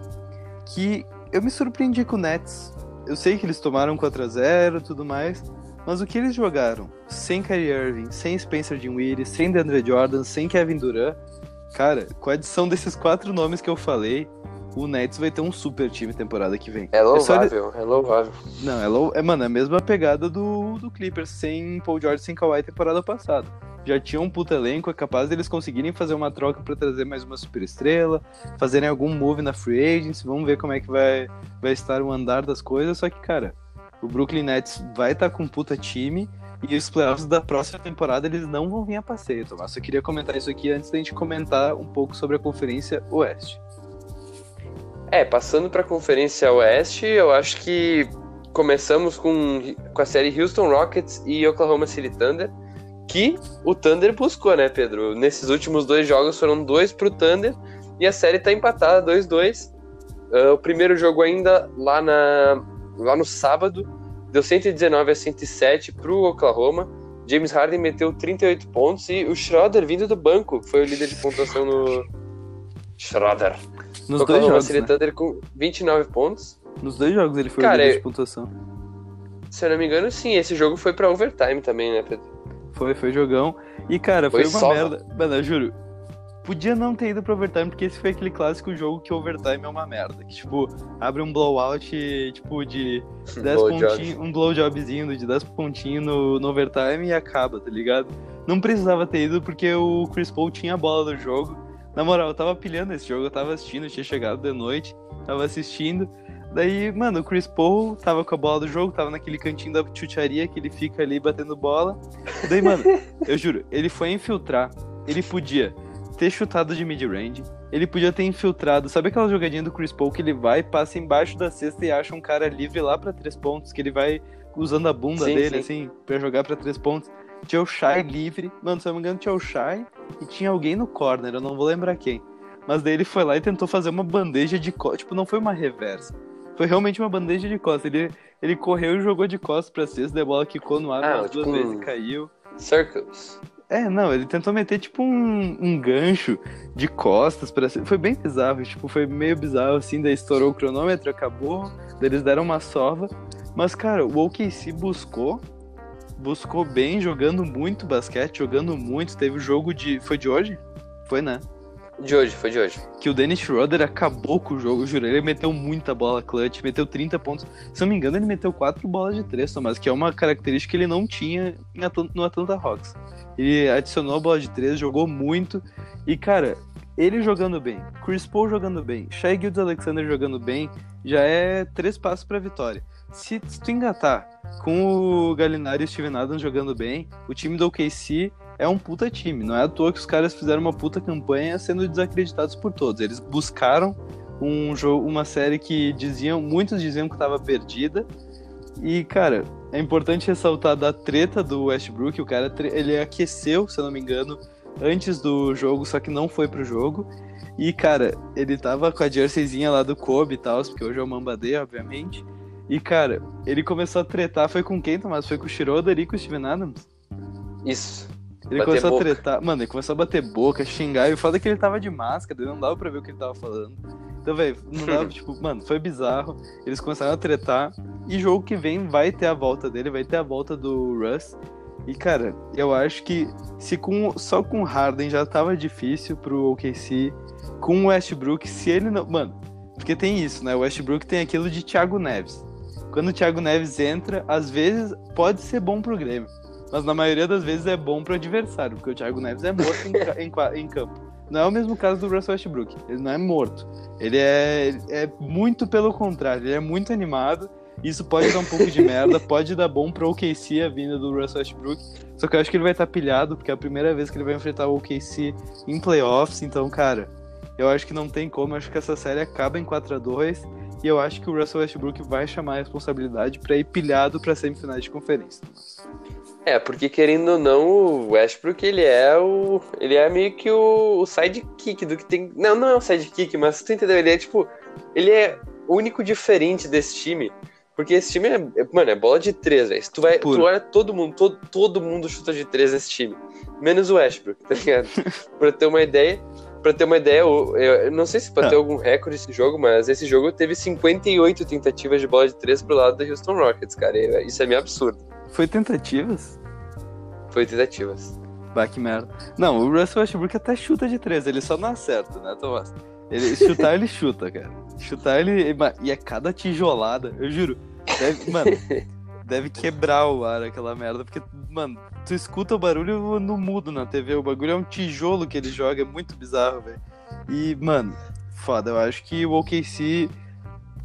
que eu me surpreendi com o Nets. Eu sei que eles tomaram 4x0 e tudo mais, mas o que eles jogaram sem Kyrie Irving, sem Spencer Dinwiddie, sem DeAndre Jordan, sem Kevin Durant, cara, com a adição desses quatro nomes que eu falei, o Nets vai ter um super time temporada que vem. É só ele- louvável, é louvável. Não, é, lou- é, mano, é a mesma pegada do, do Clippers, sem Paul George, sem Kawhi temporada passada. Já tinha um puta elenco, é capaz deles conseguirem fazer uma troca pra trazer mais uma super estrela, fazerem algum move na free agency, vamos ver como é que vai, vai estar o andar das coisas, só que, cara, o Brooklyn Nets vai estar com um puta time e os playoffs da próxima temporada eles não vão vir a passeio, Tomás. Eu queria comentar isso aqui antes da gente comentar um pouco sobre a Conferência Oeste. É, passando pra Conferência Oeste, eu acho que começamos com, com a série Houston Rockets e Oklahoma City Thunder, que o Thunder buscou, né, Pedro? Nesses últimos dois jogos foram dois pro Thunder e a série tá empatada 2-2. Ah, o primeiro jogo ainda lá, na, lá no sábado deu 119 a 107 pro Oklahoma. James Harden meteu 38 pontos e o Schroeder vindo do banco foi o líder de pontuação no Schroeder. Nos dois jogos, City né? Thunder com 29 pontos. Nos dois jogos ele foi Cara, o líder eu- de pontuação. Se eu não me engano, sim, esse jogo foi pra overtime também, né, Pedro? Foi, foi jogão. E, cara, foi, Foi uma só. merda. Mano, eu juro. Podia não ter ido pro overtime, porque esse foi aquele clássico jogo que overtime é uma merda. Que, tipo, abre um blowout, tipo, de 10 Blow pontinhos, um blowjobzinho de 10 pontinhos no, no overtime e acaba, tá ligado? Não precisava ter ido porque o Chris Paul tinha a bola do jogo. Na moral, eu tava pilhando esse jogo, eu tava assistindo, eu tinha chegado de noite, tava assistindo. Daí, mano, o Chris Paul tava com a bola do jogo, tava naquele cantinho da chucharia que ele fica ali batendo bola. Daí, mano, eu juro, ele foi infiltrar. Ele podia ter chutado de mid-range. Ele podia ter infiltrado. Sabe aquela jogadinha do Chris Paul que ele vai, passa embaixo da cesta e acha um cara livre lá pra três pontos? Que ele vai usando a bunda Sim, dele, sim. assim, pra jogar pra três pontos. Tinha o Shai livre. Mano, se eu não me engano, tinha o Shai e tinha alguém no corner, eu não vou lembrar quem. Mas daí ele foi lá e tentou fazer uma bandeja de costas. Tipo, não foi uma reversa. Foi realmente uma bandeja de costas. Ele, ele correu e jogou de costas pra cesta, daí a bola quicou no ar Ah, umas tipo duas vezes um- e caiu. Circles. É, É, não, ele tentou meter tipo um, um gancho de costas para Foi bem bizarro, tipo, foi meio bizarro assim, daí estourou o cronômetro, acabou, daí eles deram uma sova. Mas, cara, o OKC buscou, buscou bem, jogando muito basquete, jogando muito. Teve o jogo de. Foi de hoje? Foi, né? De hoje, foi de hoje. Que o Dennis Schroeder acabou com o jogo, juro. Ele meteu muita bola clutch, meteu 30 pontos. Se não me engano, ele meteu 4 bolas de 3, Thomas, que é uma característica que ele não tinha no Atlanta Hawks. Ele adicionou a bola de 3, jogou muito. E, cara, ele jogando bem, Chris Paul jogando bem, Shai Gildes Alexander jogando bem, já é três passos para vitória. Se, tu engatar com o Galinari e o Steven Adams jogando bem, o time do OKC é um puta time. Não é à toa que os caras fizeram uma puta campanha sendo desacreditados por todos. Eles buscaram um jogo, uma série que diziam, muitos diziam que estava perdida. E, cara, é importante ressaltar da treta do Westbrook. O cara, ele aqueceu, se eu não me engano, antes do jogo, só que não foi pro jogo. E, cara, ele tava com a jerseyzinha lá do Kobe e tal, porque hoje é o Mambadê, obviamente. E, cara, ele começou a tretar, foi com quem, Tomás? Foi com o Schroeder e com o Steven Adams? Isso. Ele bater começou boca. a tretar. Mano, ele começou a bater boca, xingar. E o foda é que ele tava de máscara, não dava pra ver o que ele tava falando. Então, velho, não dava, tipo, mano, foi bizarro. Eles começaram a tretar. E jogo que vem vai ter a volta dele, vai ter a volta do Russ. E, cara, eu acho que se com, só com Harden já tava difícil pro OKC, com o Westbrook, se ele não. Mano, porque tem isso, né? O Westbrook tem aquilo de Thiago Neves. Quando o Thiago Neves entra, às vezes pode ser bom pro Grêmio. Mas na maioria das vezes é bom pro adversário, porque o Thiago Neves é morto em, em, em, campo. Não é o mesmo caso do Russell Westbrook. Ele não é morto. Ele é, é muito pelo contrário. Ele é muito animado. Isso pode dar um pouco de merda, pode dar bom pro OKC a vinda do Russell Westbrook. Só que eu acho que ele vai estar tá pilhado, porque é a primeira vez que ele vai enfrentar o OKC em playoffs. Então, cara, eu acho que não tem como. Eu acho que essa série acaba em 4 a 2 E eu acho que o Russell Westbrook vai chamar a responsabilidade para ir pilhado para semifinais de conferência. É, porque querendo ou não, o Westbrook, ele é o. Ele é meio que o, o sidekick do que tem. Não, não é um sidekick, mas tu entendeu? Ele é tipo. Ele é o único diferente desse time. Porque esse time é. Mano, é bola de três, velho. Tu, vai, tu olha todo mundo, todo, todo mundo chuta de três nesse time. Menos o Westbrook, tá ligado? pra ter uma ideia. Pra ter uma ideia, eu, eu não sei se pode ter algum recorde esse jogo, mas esse jogo teve 58 tentativas de bola de três pro lado do Houston Rockets, cara. Isso é meio absurdo. Foi tentativas? Foi tentativas. Bah, que merda. Não, o Russell Westbrook até chuta de três, ele só não acerta, né, Tomás? Ele, chutar, ele chuta, cara. Chutar, ele. E é cada tijolada, eu juro. Deve, mano, deve quebrar o ar aquela merda, porque, mano, tu escuta o barulho no mudo na TV. O bagulho é um tijolo que ele joga, é muito bizarro, velho. E, mano, foda, eu acho que o OKC.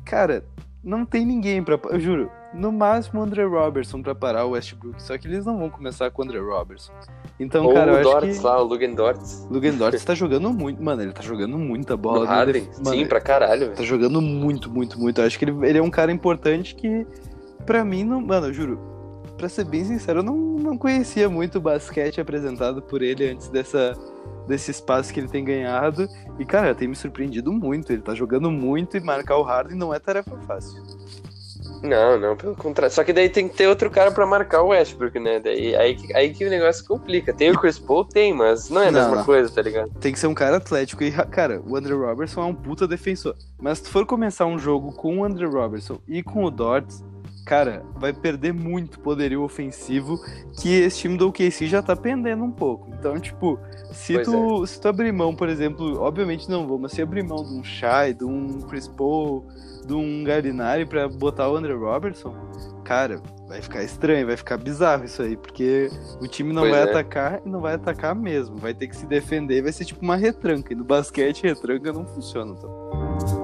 Cara, não tem ninguém pra. Eu juro, no máximo o André Robertson pra parar o Westbrook. Só que eles não vão começar com o André Robertson. Então, Ou cara, eu o acho Dortz que... lá, o Lugan Dortz. Lugan Dortz tá jogando muito. Mano, ele tá jogando muita bola. Harden, mano, sim, pra caralho. Véio. Tá jogando muito, muito, muito. Eu acho que ele, ele é um cara importante que, pra mim, não. Mano, eu juro. Pra ser bem sincero, eu não, não conhecia muito o basquete apresentado por ele antes dessa, desse espaço que ele tem ganhado. E, cara, tem me surpreendido muito. Ele tá jogando muito e marcar o Harden não é tarefa fácil. Não, não, pelo contrário. Só que daí tem que ter outro cara pra marcar o Westbrook, né? Daí, aí, aí que o negócio complica. Tem o Chris Paul? Tem, mas não é a não, mesma não. coisa, tá ligado? Tem que ser um cara atlético. E, cara, o Andrew Robertson é um puta defensor. Mas se tu for começar um jogo com o Andrew Robertson e com o Dortz, cara, vai perder muito poderio ofensivo que esse time do OKC já tá pendendo um pouco. Então, tipo, se tu, é. se tu abrir mão, por exemplo, obviamente não vou, mas se abrir mão de um Shai, de um Chris Paul de um Garinari para botar o Andrew Robertson, cara, vai ficar estranho, vai ficar bizarro isso aí, porque o time não pois vai é. atacar e não vai atacar mesmo, vai ter que se defender, vai ser tipo uma retranca. E no basquete, retranca não funciona. Então.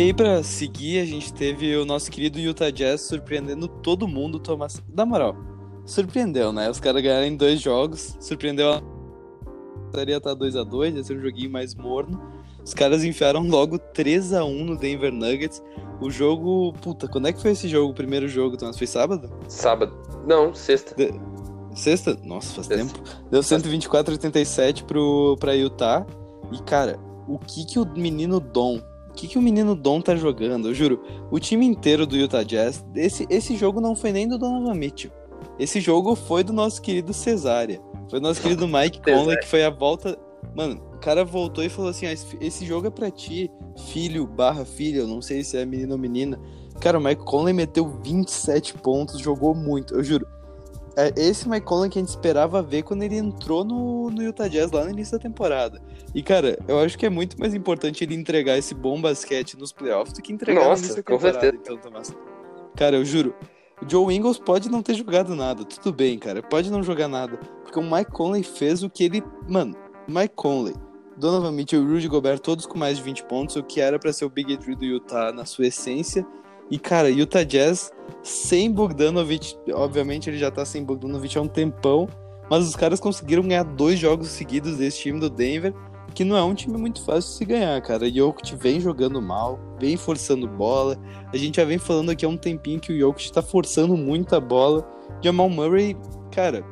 E aí, pra seguir, a gente teve o nosso querido Utah Jazz surpreendendo todo mundo, Thomas. Da moral, surpreendeu, né? Os caras ganharam em dois jogos, surpreendeu a estaria estar 2x2, ia ser um joguinho mais morno. Os caras enfiaram logo 3 x 1 no Denver Nuggets. O jogo. Puta, quando é que foi esse jogo? O primeiro jogo, Thomas? Foi sábado? Sábado. Não, sexta. De... Sexta? Nossa, faz sexta. tempo. Deu 124 87 pro, pra Utah. E, cara, o que que o menino Dom que, que o menino Dom tá jogando? Eu juro, o time inteiro do Utah Jazz, esse, esse jogo não foi nem do Donovan Mitchell. Esse jogo foi do nosso querido Cesária. Foi do nosso querido Mike Conley, que foi a volta. Mano, o cara voltou e falou assim: ah, esse jogo é pra ti, filho barra filha, eu não sei se é menino ou menina. Cara, o Mike Conley meteu 27 pontos, jogou muito, eu juro. É esse Mike Conley que a gente esperava ver quando ele entrou no, no Utah Jazz lá no início da temporada. E, cara, eu acho que é muito mais importante ele entregar esse bom basquete nos playoffs do que entregar Nossa, no início da com temporada. certeza. Então, Tomás. Cara, eu juro, o Joe Ingles pode não ter jogado nada, tudo bem, cara, pode não jogar nada. Porque o Mike Conley fez o que ele. Mano, Mike Conley, Donovan Mitchell e Rudy Gobert, todos com mais de 20 pontos, o que era pra ser o Big Three do Utah na sua essência. E, cara, Utah Jazz sem Bogdanovich, obviamente ele já tá sem Bogdanovich há um tempão, mas os caras conseguiram ganhar dois jogos seguidos desse time do Denver, que não é um time muito fácil de se ganhar, cara. Jokic vem jogando mal, vem forçando bola. A gente já vem falando aqui há um tempinho que o Jokic tá forçando muito a bola. Jamal Murray, cara,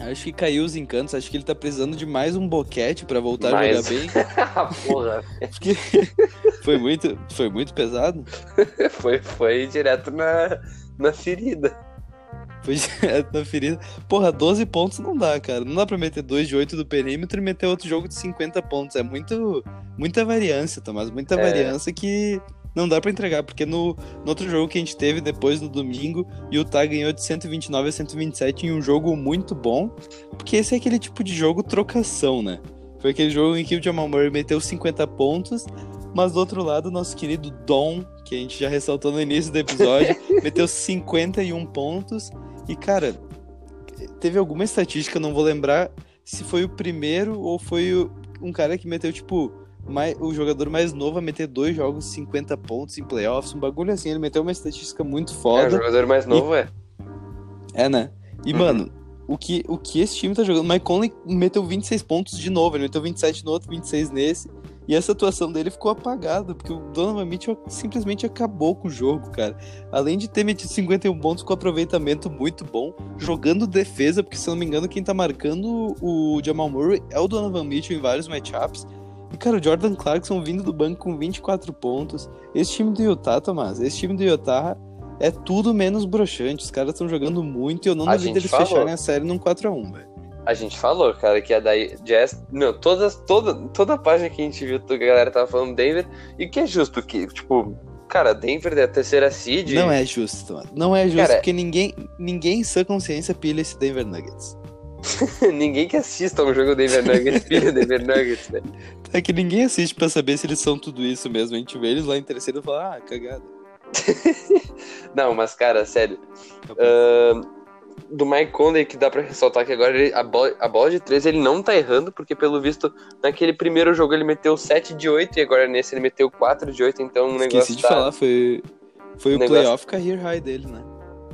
acho que caiu os encantos, acho que ele tá precisando de mais um boquete pra voltar Mais. a jogar bem. Porra, Porque foi muito, foi muito pesado. foi, foi direto na, na ferida. Foi direto na ferida. Porra, 12 pontos não dá, cara. Não dá pra meter 2 de 8 do perímetro e meter outro jogo de 50 pontos. É muito, muita variância, Tomás. Muita É. variância que não dá pra entregar. Porque no, no outro jogo que a gente teve depois no domingo, Utah ganhou de 129 a 127 em um jogo muito bom. Porque esse é aquele tipo de jogo trocação, né? Foi aquele jogo em que o Jamal Murray meteu 50 pontos, mas do outro lado, nosso querido Dom, que a gente já ressaltou no início do episódio, meteu 51 pontos. E, cara, teve alguma estatística, não vou lembrar se foi o primeiro ou foi o- um cara que meteu, tipo, mai- o jogador mais novo a meter dois jogos 50 pontos em playoffs, um bagulho assim. Ele meteu uma estatística muito É, o foda. jogador mais novo é. É, né? E, Uhum. mano, o que, o que esse time tá jogando? O Mike Conley meteu 26 pontos de novo, ele meteu 27 no outro, 26 nesse. E essa atuação dele ficou apagada, porque o Donovan Mitchell simplesmente acabou com o jogo, cara. Além de ter metido 51 pontos com aproveitamento muito bom, jogando defesa, porque se não me engano, quem tá marcando o Jamal Murray é o Donovan Mitchell em vários matchups. E, cara, o Jordan Clarkson vindo do banco com 24 pontos. Esse time do Utah, Tomás, esse time do Utah é tudo menos broxante. Os caras estão jogando muito e eu não A duvido eles falou. fecharem a série num 4x1, velho. A gente falou, cara, que a da Jazz. Meu, todas, toda, toda a página que a gente viu, a galera tava falando Denver. E que é justo que, tipo, cara, Denver é a terceira seed. Não é justo, mano. Não é justo, Cara, porque ninguém, ninguém em sã consciência pilha esse Denver Nuggets. Ninguém que assista um jogo Denver Nuggets, filho Denver Nuggets, velho. É que ninguém assiste pra saber se eles são tudo isso mesmo. A gente vê eles lá em terceiro e fala, ah, cagada. Não, mas, cara, sério. ahn, do Mike Conley, que dá pra ressaltar que agora ele- a, bola, a bola de 3 ele não tá errando, porque pelo visto, naquele primeiro jogo ele meteu 7 de 8 e agora nesse ele meteu 4 de 8, então o negócio Esqueci de tá. falar, foi, foi o, O negócio- playoff career high dele, né?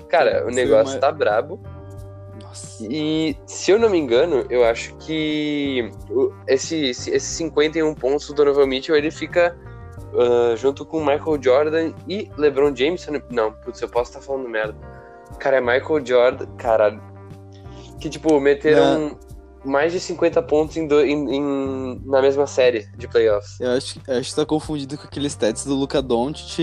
Cara, o negócio uma- tá brabo. Nossa. E se eu não me engano, eu acho que esse, esse- esses 51 pontos do Donovan Mitchell ele fica ah, junto com Michael Jordan e LeBron James. Não, não, putz, eu posso estar falando merda. Cara, é Michael Jordan, caralho. Que tipo, meteram mais de 50 pontos em, do- em- em- na mesma série de playoffs. Eu acho, eu acho que tá confundido com aqueles stats do Luca Doncic,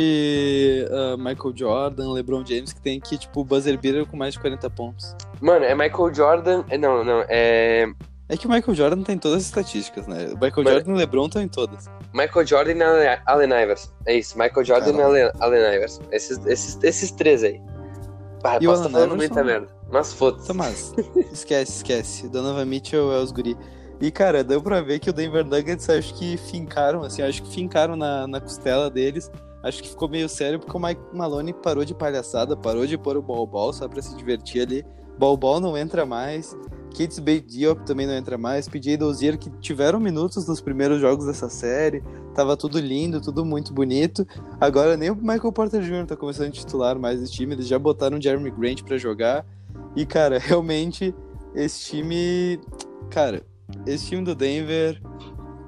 ah, Michael Jordan, LeBron James, que tem que, tipo, buzzer beater com mais de 40 pontos. Mano, é Michael Jordan. é- Não, não, é É que o Michael Jordan tem todas as estatísticas, né? O Michael Jordan e o LeBron estão em todas. Michael Jordan e Allen- Allen Iverson. É isso, Michael Jordan Caralho. e Allen, Allen Iverson. Esses, esses, esses três aí. Ah, E o posso estar Allen falando Iverson? muita merda. Mas foda-se. Tomás, esquece, esquece. Donovan Mitchell é os guri. E, cara, deu pra ver que o Denver Nuggets acho que fincaram, assim, acho que fincaram na, na costela deles. Acho que ficou meio sério porque o Mike Maloney parou de palhaçada, parou de pôr o ball ball só pra se divertir ali. Ball ball não entra mais. Kids Bay Diop também não entra mais. PJ Dozier que tiveram minutos nos primeiros jogos dessa série. Tava tudo lindo, tudo muito bonito. Agora nem o Michael Porter Jr. tá começando a titular mais esse time. Eles já botaram o Jeremy Grant pra jogar. E, cara, realmente, esse time. Cara, esse time do Denver.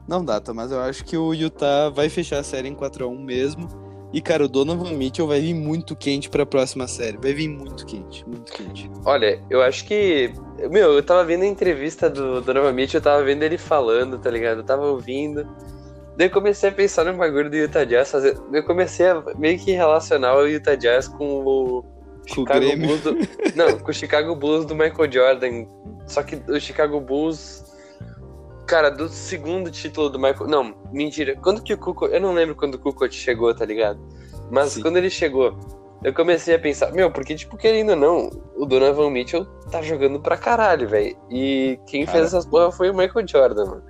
Não dá, tá? Mas eu acho que o Utah vai fechar a série em 4x1 mesmo. E, cara, o Donovan Mitchell vai vir muito quente pra próxima série. Vai vir muito quente, muito quente. Olha, eu acho que. Meu, eu tava vendo a entrevista do Donovan Mitchell, eu tava vendo ele falando, tá ligado? Eu tava ouvindo. Daí eu comecei a pensar no bagulho do Utah Jazz. Fazer... Eu comecei a meio que relacionar o Utah Jazz Com o Chicago Grêmio. Bulls. Do... Não, com o Chicago Bulls do Michael Jordan. Só que o Chicago Bulls. Cara, do segundo título do Michael. Não, mentira. Quando que o Kukoc. Eu não lembro quando o Kukoc chegou, tá ligado? Mas Sim. quando ele chegou, eu comecei a pensar, meu, porque, tipo, querendo ou não, o Donovan Mitchell tá jogando pra caralho, velho. E quem Cara. fez essas porra foi o Michael Jordan, mano.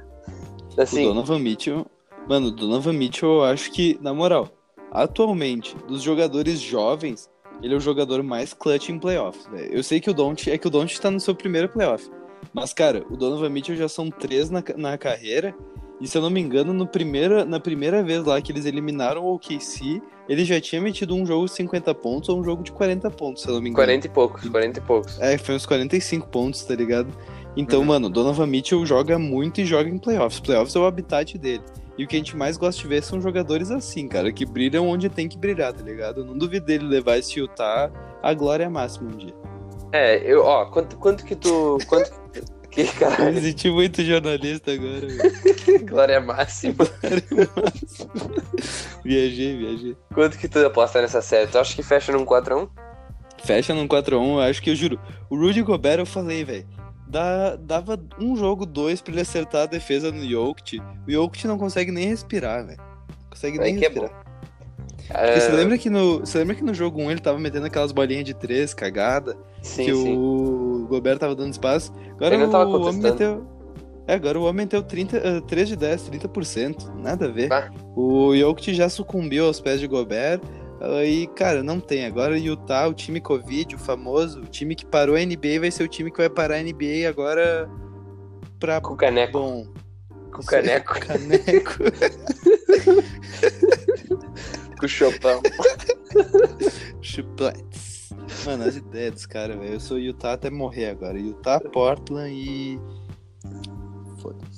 Assim, O Donovan Mitchell. Mano, o Donovan Mitchell, eu acho que, na moral, atualmente, dos jogadores jovens, ele é o jogador mais clutch em playoffs. velho. Eu sei que o Don't é que o Don't tá no seu primeiro playoff. Mas, cara, o Donovan Mitchell já são três na, na carreira. E se eu não me engano, no primeira, na primeira vez lá que eles eliminaram o OKC, ele já tinha metido um jogo de 50 pontos ou um jogo de 40 pontos, se eu não me engano. 40 e poucos, 40 e poucos. É, foi uns 45 pontos, tá ligado? Então, Uhum. mano, Donovan Mitchell joga muito e joga em playoffs. Playoffs é o habitat dele. E o que a gente mais gosta de ver são jogadores assim, cara, que brilham onde tem que brilhar, tá ligado? Eu não duvido dele levar esse Utah à glória máxima um dia. É, eu, ó, quanto, quanto que tu. Quanto que, Eu caralho, me senti muito jornalista agora, velho. glória máxima. viajei, viajei. Quanto que tu aposta nessa série? Tu acha que fecha num 4x1? Fecha num 4x1, eu acho que eu juro. O Rudy Gobert, eu falei, velho. Dá, dava um jogo, dois pra ele acertar a defesa no Jokic. O Jokic não consegue nem respirar, velho. Consegue Aí nem é respirar. Porque você É, lembra que no, você lembra que no jogo 1 ele tava metendo aquelas bolinhas de três, cagada, Sim, que sim. o Gobert tava dando espaço. Agora Ele o homem meteu. É, agora o homem meteu 30, eh, 3 de 10, 30%. Nada a ver. Bah. O Jokic já sucumbiu aos pés de Gobert. Aí, cara, não tem. Agora o Utah, o time Covid, o famoso, o time que parou a NBA, vai ser o time que vai parar a NBA agora pra Com o caneco. bom. Com o caneco. Caneco. Com o chopão. Chuplets. Mano, as ideias dos caras, velho. Eu sou Utah até morrer agora. Utah, Portland e. Foda-se.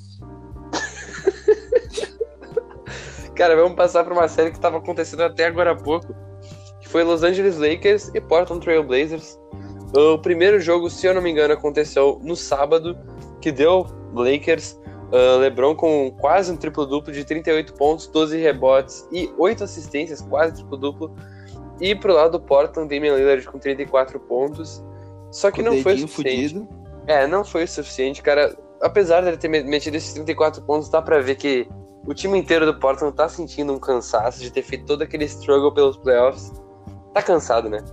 Cara, vamos passar pra uma série que tava acontecendo até agora há pouco. Que foi Los Angeles Lakers e Portland Trail Blazers. O primeiro jogo, se eu não me engano, aconteceu no sábado, que deu Lakers. ah, LeBron com quase um triplo-duplo de 38 pontos, 12 rebotes e 8 assistências, quase triplo-duplo. E pro lado do Portland, Damian Lillard com 34 pontos. Só que Com não foi o suficiente. fudido. É, não foi o suficiente, cara. Apesar dele ter me- metido esses 34 pontos, dá pra ver que o time inteiro do Portland tá sentindo um cansaço de ter feito todo aquele struggle pelos playoffs. Tá cansado, né?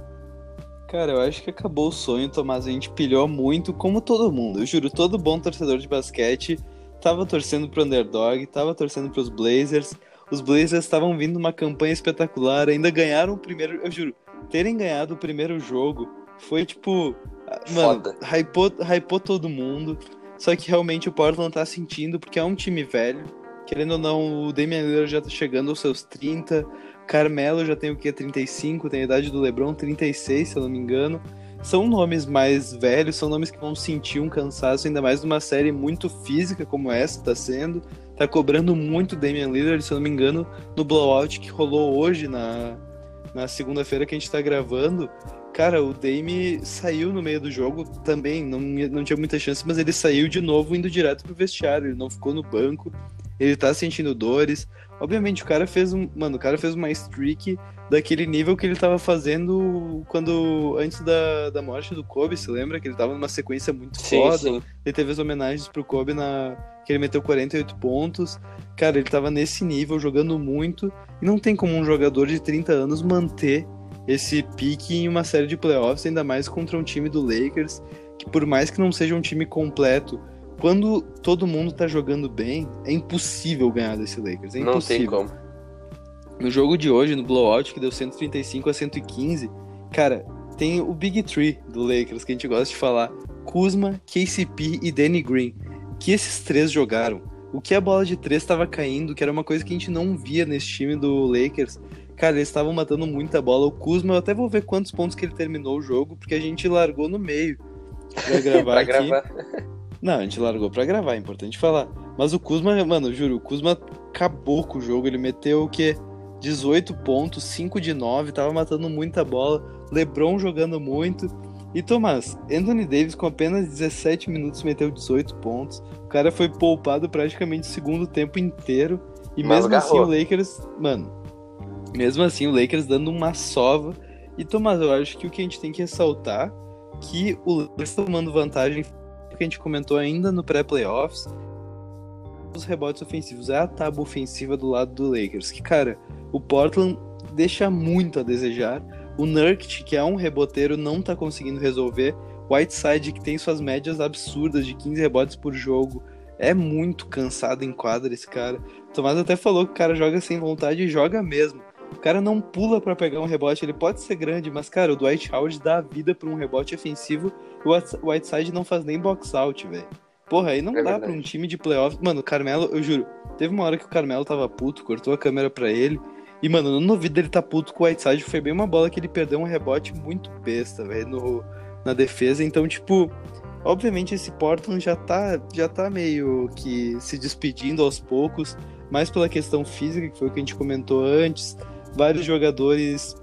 Cara, eu acho que acabou o sonho, Tomás. A gente pilhou muito, como todo mundo. Eu juro, todo bom torcedor de basquete tava torcendo pro underdog, tava torcendo pros Blazers. Os Blazers estavam vindo uma campanha espetacular, ainda ganharam o primeiro. Eu juro, terem ganhado o primeiro jogo foi tipo. ah, Mano, hypou, hypou todo mundo. Só que realmente o Portland tá sentindo, porque é um time velho. Querendo ou não, o Damian Lillard já tá chegando aos seus 30. Carmelo já tem o que? 35, tem a idade do LeBron, 36, se eu não me engano. São nomes mais velhos, são nomes que vão sentir um cansaço, ainda mais numa série muito física como essa tá sendo. Tá cobrando muito Damian Lillard, se eu não me engano, no blowout que rolou hoje, na, na segunda-feira que a gente tá gravando. Cara, o Dame saiu no meio do jogo também, não, não tinha muita chance, mas ele saiu de novo indo direto pro vestiário, ele não ficou no banco, ele tá sentindo dores. Obviamente, o cara fez um. Mano, o cara fez uma streak daquele nível que ele tava fazendo quando. antes da, da morte do Kobe, se lembra? Que ele tava numa sequência muito Sim, foda. sim. Ele teve as homenagens pro Kobe na. que ele meteu 48 pontos. Cara, ele tava nesse nível, jogando muito. E não tem como um jogador de 30 anos manter esse pique em uma série de playoffs, ainda mais contra um time do Lakers, que por mais que não seja um time completo, quando todo mundo tá jogando bem, é impossível ganhar desse Lakers. É Não tem como. No jogo de hoje, no blowout, que deu 135 a 115, cara, tem o Big Three do Lakers, que a gente gosta de falar. Kuzma, KCP e Danny Green. Que esses três jogaram. O que a bola de três estava caindo, que era uma coisa que a gente não via nesse time do Lakers. Cara, eles estavam matando muita bola. O Kuzma, eu até vou ver quantos pontos que ele terminou o jogo, porque a gente largou no meio pra gravar pra aqui. gravar. Não, a gente largou pra gravar, é importante falar. Mas o Kuzma, mano, juro, o Kuzma acabou com o jogo. Ele meteu o quê? 18 pontos, 5 de 9, tava matando muita bola. LeBron jogando muito. E Tomás, Anthony Davis com apenas 17 minutos meteu 18 pontos. O cara foi poupado praticamente o segundo tempo inteiro. E Mas mesmo assim o Lakers, mano, mesmo assim o Lakers dando uma sova. E Tomás, eu acho que o que a gente tem que ressaltar que o Lakers tá tomando vantagem que a gente comentou ainda no pré-playoffs os rebotes ofensivos, é a tábua ofensiva do lado do Lakers, que cara, o Portland deixa muito a desejar. O Nurkic, que é um reboteiro, não tá conseguindo resolver. Whiteside, que tem suas médias absurdas de 15 rebotes por jogo, é muito cansado em quadra esse cara. Tomás até falou que o cara joga sem vontade e joga mesmo. O cara não pula pra pegar um rebote, ele pode ser grande, mas cara, o Dwight Howard dá a vida pra um rebote ofensivo o Whites- Whiteside não faz nem box out, velho. Porra, aí não É dá verdade. pra um time de playoff. Mano, o Carmelo, eu juro, teve uma hora que o Carmelo tava puto, cortou a câmera pra ele. E, mano, no ouvido dele tá puto com o Whiteside. Foi bem uma bola que ele perdeu um rebote muito besta, velho, na defesa. Então, tipo, obviamente esse Portland já tá, já tá meio que se despedindo aos poucos. Mais pela questão física, que foi o que a gente comentou antes. Vários jogadores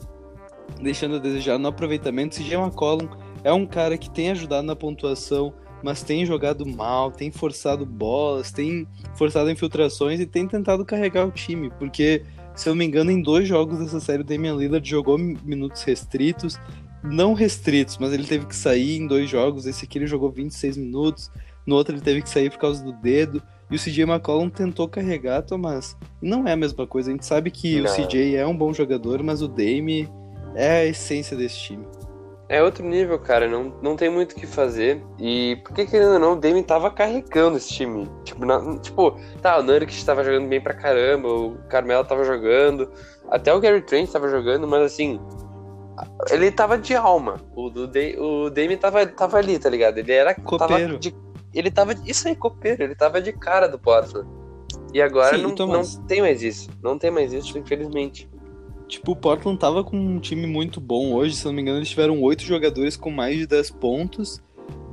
deixando a desejar no aproveitamento. CJ McCollum é um cara que tem ajudado na pontuação, mas tem jogado mal, tem forçado bolas, tem forçado infiltrações e tem tentado carregar o time, porque, se eu não me engano, em dois jogos dessa série o Damian Lillard jogou mi- minutos restritos, não restritos, mas ele teve que sair em dois jogos, esse aqui ele jogou 26 minutos, no outro ele teve que sair por causa do dedo, e o CJ McCollum tentou carregar, Tomás. E não é a mesma coisa, a gente sabe que o Não. CJ é um bom jogador, mas o Dame é a essência desse time. É outro nível, cara. Não, não tem muito o que fazer. E porque, querendo ou não, o Dame tava carregando esse time. Tipo, na- tipo tá, o Nurkic tava jogando bem pra caramba, o Carmelo tava jogando, até o Gary Trent tava jogando, mas assim. Ele tava de alma. O, o Dame tava, tava ali, tá ligado? Ele era. Tava Copeiro. de, ele tava. Isso aí, copeiro. Ele tava de cara do Portland. E agora Sim, não, não tem mais isso. Não tem mais isso, infelizmente. Tipo, o Portland tava com um time muito bom hoje, se não me engano, eles tiveram oito jogadores com mais de 10 pontos.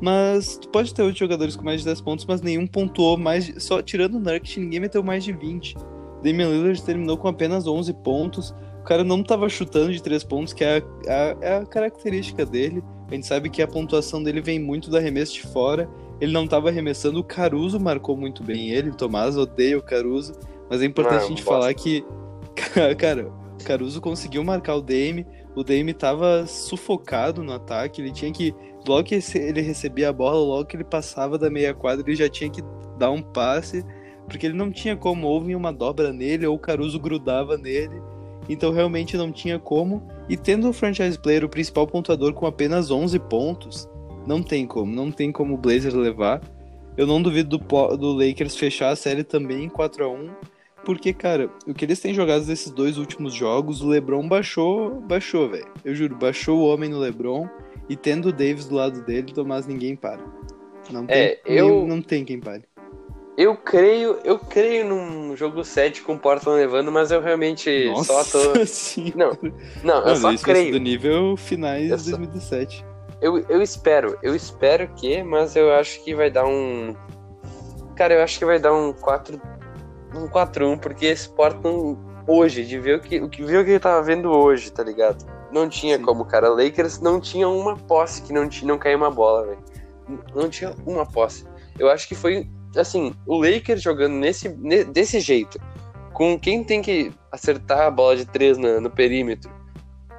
Mas tu pode ter oito jogadores com mais de 10 pontos, mas nenhum pontuou mais. de- Só tirando o Nurkic, ninguém meteu mais de 20. Damian Lillard terminou com apenas 11 pontos. O cara não tava chutando de 3 pontos, que é a, a- é a característica dele. A gente sabe que a pontuação dele vem muito do arremesso de fora. Ele não tava arremessando. O Caruso marcou muito bem ele. O Tomás odeia o Caruso. Mas é importante Ah, a gente falar que. Cara, Caruso conseguiu marcar o Dame. O Dame tava sufocado no ataque. Ele tinha que. Logo que ele recebia a bola, logo que ele passava da meia quadra, ele já tinha que dar um passe. Porque ele não tinha como. Houve uma dobra nele, ou o Caruso grudava nele. Então realmente não tinha como. E tendo o franchise player, o principal pontuador, com apenas 11 pontos, não tem como. Não tem como o Blazer levar. Eu não duvido do, do Lakers fechar a série também em 4 a 1 porque, cara, o que eles têm jogado nesses dois últimos jogos, o LeBron baixou, baixou, velho. Eu juro, baixou o homem no LeBron e tendo o Davis do lado dele, Tomás, ninguém para. Não tem, É, eu- não tem quem pare. Eu creio, eu creio num jogo 7 com o Portland levando, mas eu realmente só tô. Nossa senhora. Não, não, eu Mano, só isso vai ser do creio. nível finais Eu de só- 2017. Eu, eu espero, eu espero que, mas eu acho que vai dar um. Cara, eu acho que vai dar um 4. Um 4-1, porque esse Portland hoje, de ver o que, o que o que ele tava vendo hoje, tá ligado? Não tinha Sim. como, cara. Lakers não tinha uma posse que não, tinha, não caiu uma bola, velho. Não tinha uma posse. Eu acho que foi, assim, o Lakers jogando nesse, ne- desse jeito, com quem tem que acertar a bola de três na- no perímetro,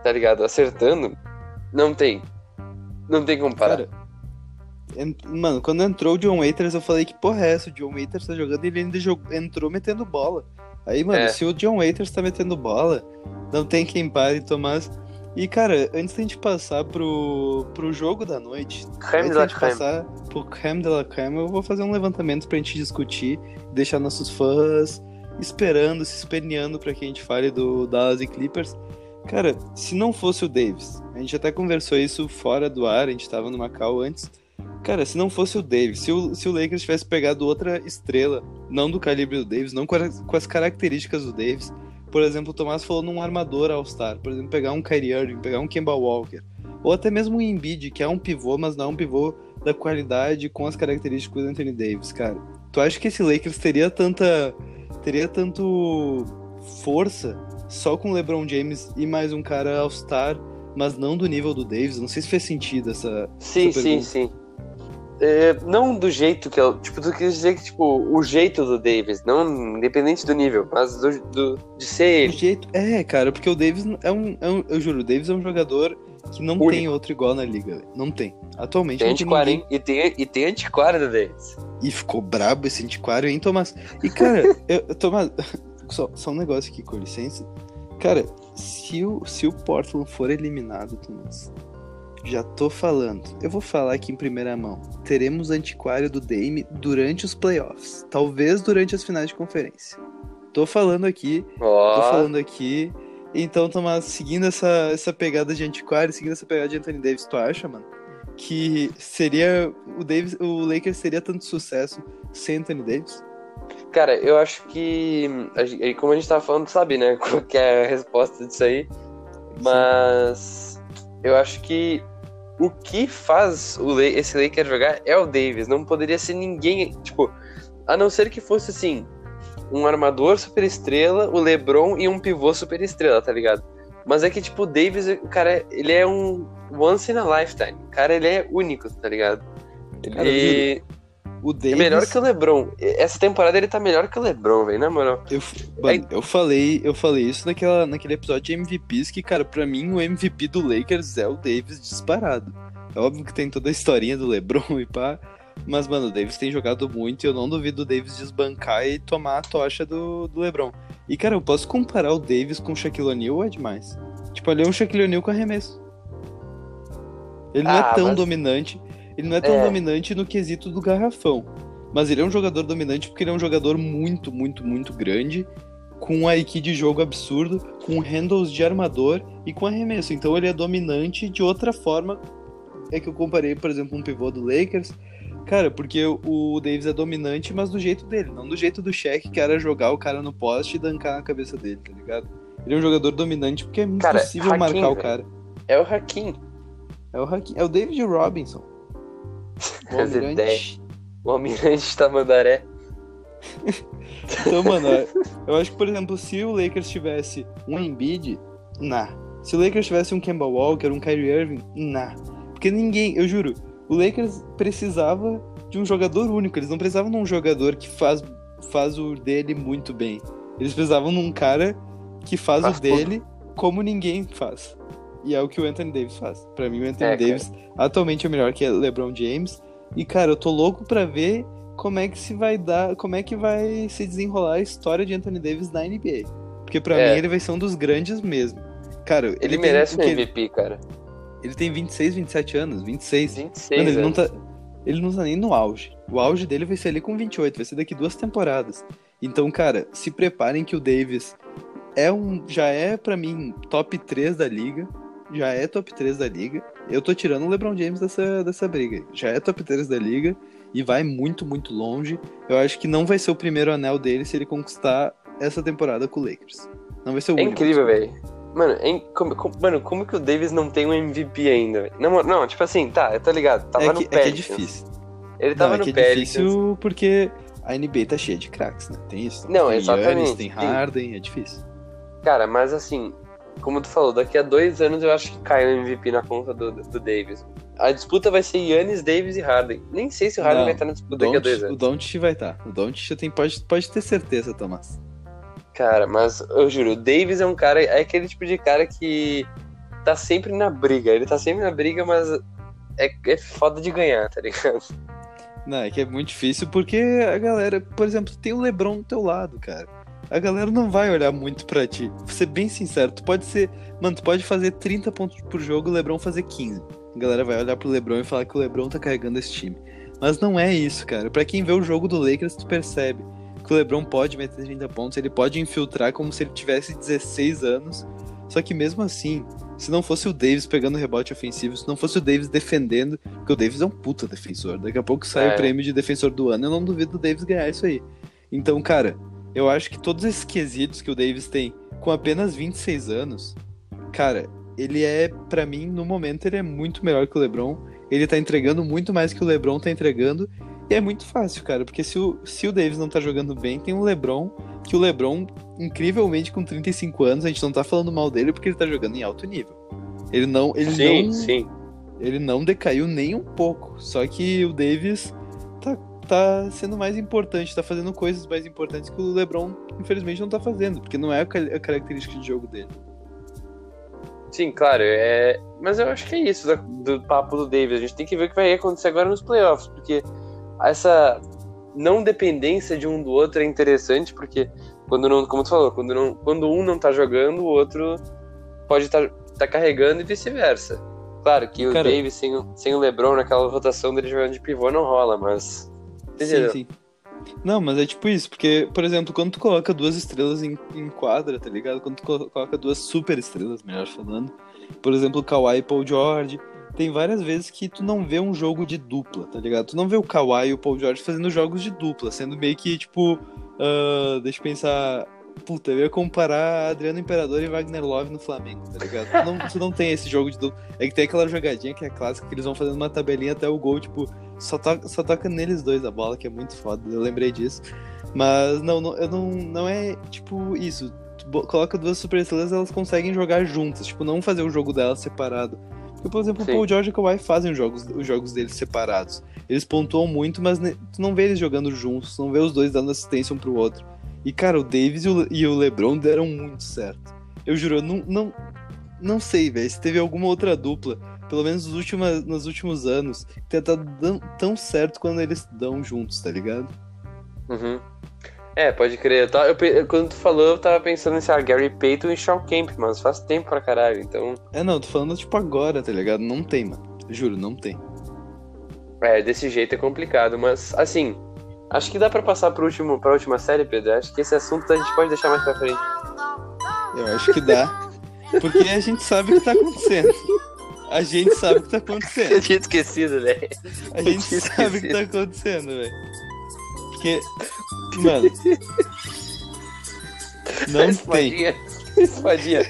tá ligado? Acertando, não tem. Não tem como parar. Cara, mano, quando entrou o John Waiters, eu falei que porra é essa? O John Waiters tá jogando e ele ainda jog- entrou metendo bola. Aí, mano, É. se o John Waiters tá metendo bola, não tem quem pare, Tomás. E, cara, antes da gente passar pro, pro jogo da noite, Creme antes da gente creme. passar pro creme de la creme, eu vou fazer um levantamento pra gente discutir, deixar nossos fãs esperando, se esperneando pra que a gente fale do Dallas e Clippers. Cara, se não fosse o Davis, a gente até conversou isso fora do ar, a gente tava no Macau antes. Cara, se não fosse o Davis, se o, se o Lakers tivesse pegado outra estrela, não do calibre do Davis, não com, as- com as características do Davis, por exemplo, o Tomás falou num armador All-Star, por exemplo, pegar um Kyrie Irving, pegar um Kemba Walker, ou até mesmo um Embiid, que é um pivô, mas não é um pivô da qualidade com as características do Anthony Davis, cara. Tu acha que esse Lakers teria tanta teria tanto força só com LeBron James e mais um cara All-Star, mas não do nível do Davis? Não sei se fez sentido essa Sim, essa sim, sim. É, não do jeito que eu. Tipo, tu quis dizer que, tipo, o jeito do Davis, não independente do nível, mas do, do de ser O ele. jeito. É, cara, porque o Davis é um, é um- Eu juro, o Davis é um jogador que não Único. tem outro igual na liga. Não tem. Atualmente Tem não tem antiquário, ninguém. E tem, e tem antiquário do Davis. E ficou brabo esse antiquário, hein, Tomás? E, cara, eu, Tomás, só, só um negócio aqui, com licença. Cara, se o, se o Portland for eliminado, Tomás, já tô falando. Eu vou falar aqui em primeira mão. Teremos antiquário do Dame durante os playoffs. Talvez durante as finais de conferência. Tô falando aqui, tô Ó, falando aqui. Então, Tomás, seguindo essa, essa pegada de antiquário, seguindo essa pegada de Anthony Davis, tu acha, mano? Que seria. O Davis, o Lakers seria tanto sucesso sem Anthony Davis? cara, eu acho que. Como a gente tava falando, tu sabe, né? Qual é a resposta disso aí. Mas. Eu acho que. O que faz o La- esse Lakers jogar é o Davis. Não poderia ser ninguém. Tipo, a não ser que fosse assim. Um armador super estrela, o LeBron e um pivô super estrela, tá ligado? Mas é que, tipo, o Davis, o cara, ele é um once in a lifetime. O cara, ele é único, tá ligado? Cara, Ele O Davis. é melhor que o LeBron. Essa temporada ele tá melhor que o LeBron, velho, na moral. Eu, mano, eu falei, eu falei isso naquela, naquele episódio de MVPs que, cara, pra mim o MVP do Lakers é o Davis disparado. É óbvio que tem toda a historinha do LeBron e pá, mas, mano, o Davis tem jogado muito e eu não duvido o Davis desbancar e tomar a tocha do, do LeBron. E, cara, eu posso comparar o Davis com o Shaquille O'Neal ou é demais? Tipo, ali é um Shaquille O'Neal com arremesso. Ele não Ah, é tão mas- dominante, ele não é tão É. dominante no quesito do garrafão. Mas ele é um jogador dominante porque ele é um jogador muito, muito, muito grande, com um IQ de jogo absurdo, com handles de armador e com arremesso. Então ele é dominante de outra forma. É que eu comparei, por exemplo, um pivô do Lakers. Cara, porque o Davis é dominante, mas do jeito dele, não do jeito do Shaq, que era jogar o cara no poste e dancar na cabeça dele, tá ligado? Ele é um jogador dominante porque é Cara, impossível Hakim, marcar o cara. É o Hakim. É o, Hakim- é o David Robinson. O almirante. O almirante de Tamandaré. Então, mano, eu acho que, por exemplo, se o Lakers tivesse um Embiid, nah. Se o Lakers tivesse um Kemba Walker, um Kyrie Irving, nah. Porque ninguém, eu juro, o Lakers precisava de um jogador único. Eles não precisavam de um jogador que faz, faz o dele muito bem. Eles precisavam de um cara que faz, Faz o dele como ninguém faz. E é o que o Anthony Davis faz. Pra mim, o Anthony É, cara. Davis atualmente é melhor que o LeBron James. E, cara, eu tô louco pra ver como é que se vai dar, como é que vai se desenrolar a história de Anthony Davis na NBA. Porque pra É. mim ele vai ser um dos grandes mesmo. Cara, Ele, tem merece o um? MVP, cara. Ele tem 26, 27 anos, 26. 26 Mano, ele não anos. tá. Ele não tá nem no auge. O auge dele vai ser ali com 28, vai ser daqui duas temporadas. Então, cara, se preparem que o Davis é um. Já é, pra mim, top 3 da liga. Já é top 3 da liga. Eu tô tirando o LeBron James dessa, dessa briga. Já é top 3 da liga e vai muito, muito longe. Eu acho que não vai ser o primeiro anel dele se ele conquistar essa temporada com o Lakers. Não vai ser o É único. incrível, velho. Mano, é como, como- mano, como que o Davis não tem um MVP ainda, velho? Não, não, tipo assim, tá, eu tô ligado. Tava É no que, é que é Pelicans. difícil. Ele tava não, é no que é Pelicans. difícil porque a NBA tá cheia de craques, né? Tem isso. Não, tem exatamente, Giannis, tem tem. Harden, é difícil. Cara, mas assim, como tu falou, daqui a dois anos eu acho que cai o MVP na conta do, do Davis. A disputa vai ser Yannis, Davis e Harden. Nem sei se o Harden Não, vai estar na disputa daqui a dois Don't, o anos. Don't vai estar. O Don't tem, pode, pode ter certeza, Tomás. Cara, mas eu juro, o Davis é um cara, é aquele tipo de cara que tá sempre na briga. Ele tá sempre na briga, mas é, é foda de ganhar, tá ligado? Não, é que é muito difícil porque a galera, por exemplo, tem o LeBron do teu lado, cara. A galera não vai olhar muito pra ti. Vou ser bem sincero, tu pode ser. Mano, tu pode fazer 30 pontos por jogo e o LeBron fazer 15. A galera vai olhar pro LeBron e falar que o LeBron tá carregando esse time. Mas não é isso, cara. Pra quem vê o jogo do Lakers, tu percebe que o LeBron pode meter 30 pontos, ele pode infiltrar como se ele tivesse 16 anos. Só que mesmo assim, se não fosse o Davis pegando rebote ofensivo, se não fosse o Davis defendendo, porque o Davis é um puta defensor. Daqui a pouco sai É. o prêmio de defensor do ano, eu não duvido do Davis ganhar isso aí. Então, cara, eu acho que todos esses quesitos que o Davis tem com apenas 26 anos, cara, ele é, pra mim, no momento, ele é muito melhor que o LeBron. Ele tá entregando muito mais que o LeBron tá entregando. E é muito fácil, cara, porque se o, se o Davis não tá jogando bem, tem o LeBron, que o LeBron, incrivelmente com 35 anos, a gente não tá falando mal dele porque ele tá jogando em alto nível. Ele não, ele Sim, não, sim. Ele não decaiu nem um pouco. Só que o Davis tá, sendo mais importante, tá fazendo coisas mais importantes que o LeBron, infelizmente, não tá fazendo, porque não é a, a característica de jogo dele. Sim, claro, é... mas eu acho que é isso do, do papo do Davis. A gente tem que ver o que vai acontecer agora nos playoffs, porque essa não dependência de um do outro é interessante, porque quando não, como tu falou, quando, não, quando um não tá jogando, o outro pode estar tá, tá carregando e vice-versa. Claro que Cara, o Davis sem, sem o LeBron naquela rotação dele jogando de pivô não rola, mas. Entendeu? Sim, sim. Não, mas é tipo isso, porque, por exemplo, quando tu coloca duas estrelas em, em quadra, tá ligado? Quando tu coloca duas super estrelas, melhor falando, por exemplo, Kawhi e Paul George, tem várias vezes que tu não vê um jogo de dupla, tá ligado? Tu não vê o Kawhi e o Paul George fazendo jogos de dupla, sendo meio que, tipo, uh, deixa eu pensar, puta, eu ia comparar Adriano Imperador e Wagner Love no Flamengo, tá ligado? Tu não, tu não tem esse jogo de dupla. É que tem aquela jogadinha que é clássica, que eles vão fazendo uma tabelinha até o gol, tipo, só toca, só toca neles dois a bola, que é muito foda, eu lembrei disso. Mas não, não, eu não, não é, tipo, isso. Tu coloca duas superestrelas, elas conseguem jogar juntas, tipo, não fazer o jogo delas separado. Porque, por exemplo, Sim. o Paul George e o Kawhi fazem os jogos, os jogos deles separados. Eles pontuam muito, mas tu não vê eles jogando juntos, tu não vê os dois dando assistência um pro outro. E, cara, o Davis e o, e o LeBron deram muito certo. Eu juro, eu não, não, não sei, velho, se teve alguma outra dupla, pelo menos nos últimos, nos últimos anos, que tenha dado tão certo quando eles dão juntos, tá ligado? Uhum. É, pode crer. Eu, eu, quando tu falou, eu tava pensando em ah, Gary Payton e Sean Kemp, mas faz tempo pra caralho, então. É, não, tô falando tipo agora, tá ligado? Não tem, mano. Juro, não tem. É, desse jeito é complicado, mas assim, acho que dá pra passar pro último, pra última série, Pedro. Acho que esse assunto a gente pode deixar mais pra frente. Eu acho que dá. Porque a gente sabe o que tá acontecendo. A gente sabe o que tá acontecendo. Eu tinha esquecido, velho. A gente sabe o que tá acontecendo, velho. Porque Mano. Não espadinha. tem. Espadinha.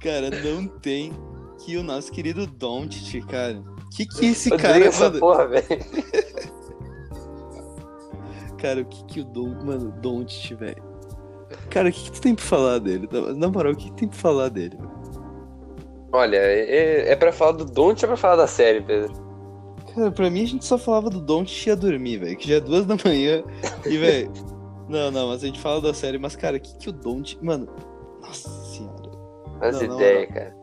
cara, não tem que o nosso querido Doncic, cara. Que que esse Eu cara, essa mano... porra, velho. cara, o que que o Don, mano, Doncic, velho. Cara, o que, que tu tem pra falar dele? Na moral, o que, que tem pra falar dele? Olha, é, é pra falar do Doncic ou é pra falar da série, Pedro? Cara, pra mim a gente só falava do Don't ia dormir, velho. Que já é duas da manhã. E, velho. não, não, mas a gente fala da série, mas, cara, o que, que o Don't. Mano. Nossa senhora. As ideias, cara.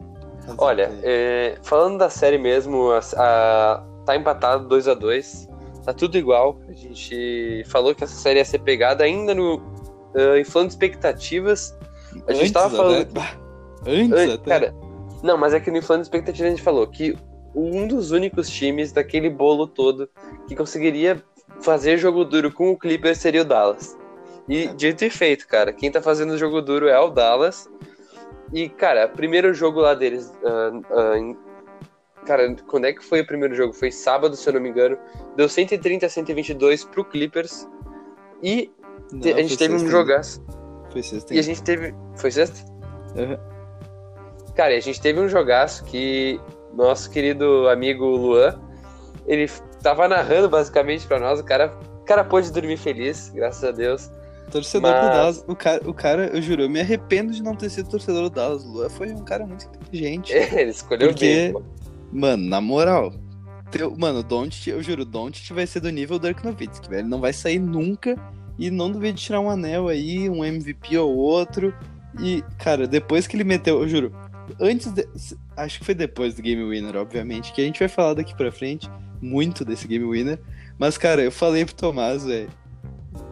As Olha, é, falando da série mesmo, a, a tá empatado 2 a 2 Tá tudo igual. A gente falou que essa série ia ser pegada ainda no. Uh, inflando expectativas. A gente Antes tava falando. Até... Antes, Antes até. Cara, não, mas é que no inflando expectativas a gente falou que um dos únicos times daquele bolo todo que conseguiria fazer jogo duro com o Clippers seria o Dallas. E dito e feito, cara, quem tá fazendo jogo duro é o Dallas. E, cara, primeiro jogo lá deles. Uh, uh. Cara, quando é que foi o primeiro jogo? Foi sábado, se eu não me engano. Deu 130 a 122 pro Clippers. E não, a gente teve um jogaço. Foi sexta. E a gente teve. Foi sexta? Uhum. Cara, e a gente teve um jogaço que nosso querido amigo Luan, ele tava narrando basicamente para nós, o cara, o cara pôde dormir feliz, graças a Deus. Torcedor Mas... do Dallas, o cara, o cara, eu juro, eu me arrependo de não ter sido torcedor do Dallas. O Luan foi um cara muito inteligente. É, ele escolheu porque, bem. Pô. Mano, na moral, teu, mano, o Doncic, eu juro, o Doncic vai ser do nível do Dirk Nowitzki, velho. Ele não vai sair nunca e não duvide tirar um anel aí, um MVP ou outro. E, cara, depois que ele meteu, eu juro, antes de, acho que foi depois do Game Winner, obviamente, que a gente vai falar daqui pra frente muito desse Game Winner. Mas, cara, eu falei pro Tomás, velho.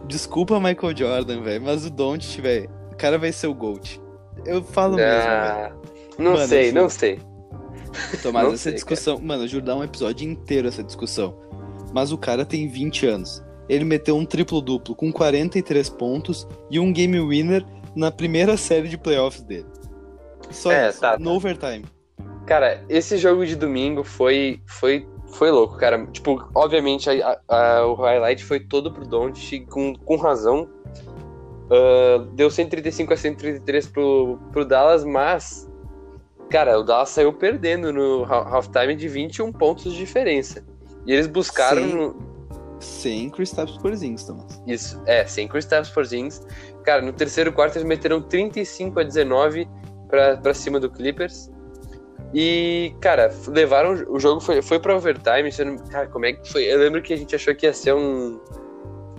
Desculpa Michael Jordan, velho, mas o Don't, velho, o cara vai ser o GOAT. Eu falo ah, mesmo, velho. Não mano, sei, não sei. Tomás, não essa sei, discussão, cara. mano, eu juro dar um episódio inteiro essa discussão. Mas o cara tem 20 anos. Ele meteu um triplo-duplo com 43 pontos e um game winner na primeira série de playoffs dele. Só é, isso, tá, no tá. overtime. Cara, esse jogo de domingo foi, foi, foi louco, cara. Tipo, obviamente a, a, o highlight foi todo pro Doncic, com, com razão. Uh, deu 135 a 133 pro, pro Dallas, mas, cara, o Dallas saiu perdendo no halftime de 21 pontos de diferença. E eles buscaram. Sem, sem Kristaps Porzingis, Thomas. Isso, é, sem Kristaps Porzingis. Cara, no terceiro quarto eles meteram 35 a 19 para cima do Clippers. E, cara, levaram. O jogo foi, foi pra overtime. Não, cara, como é que foi? Eu lembro que a gente achou que ia ser um.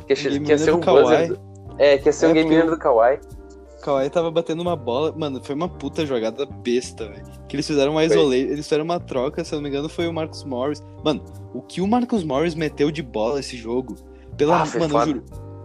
Que ia, que ia ser um buzzer. É, que ia ser é um game winner do Kawhi. Kawhi tava batendo uma bola. Mano, foi uma puta jogada besta, velho. Que eles fizeram uma isolate, eles fizeram uma troca, se eu não me engano, foi o Marcus Morris. Mano, o que o Marcus Morris meteu de bola esse jogo? Pela, ah, mano, eu juro,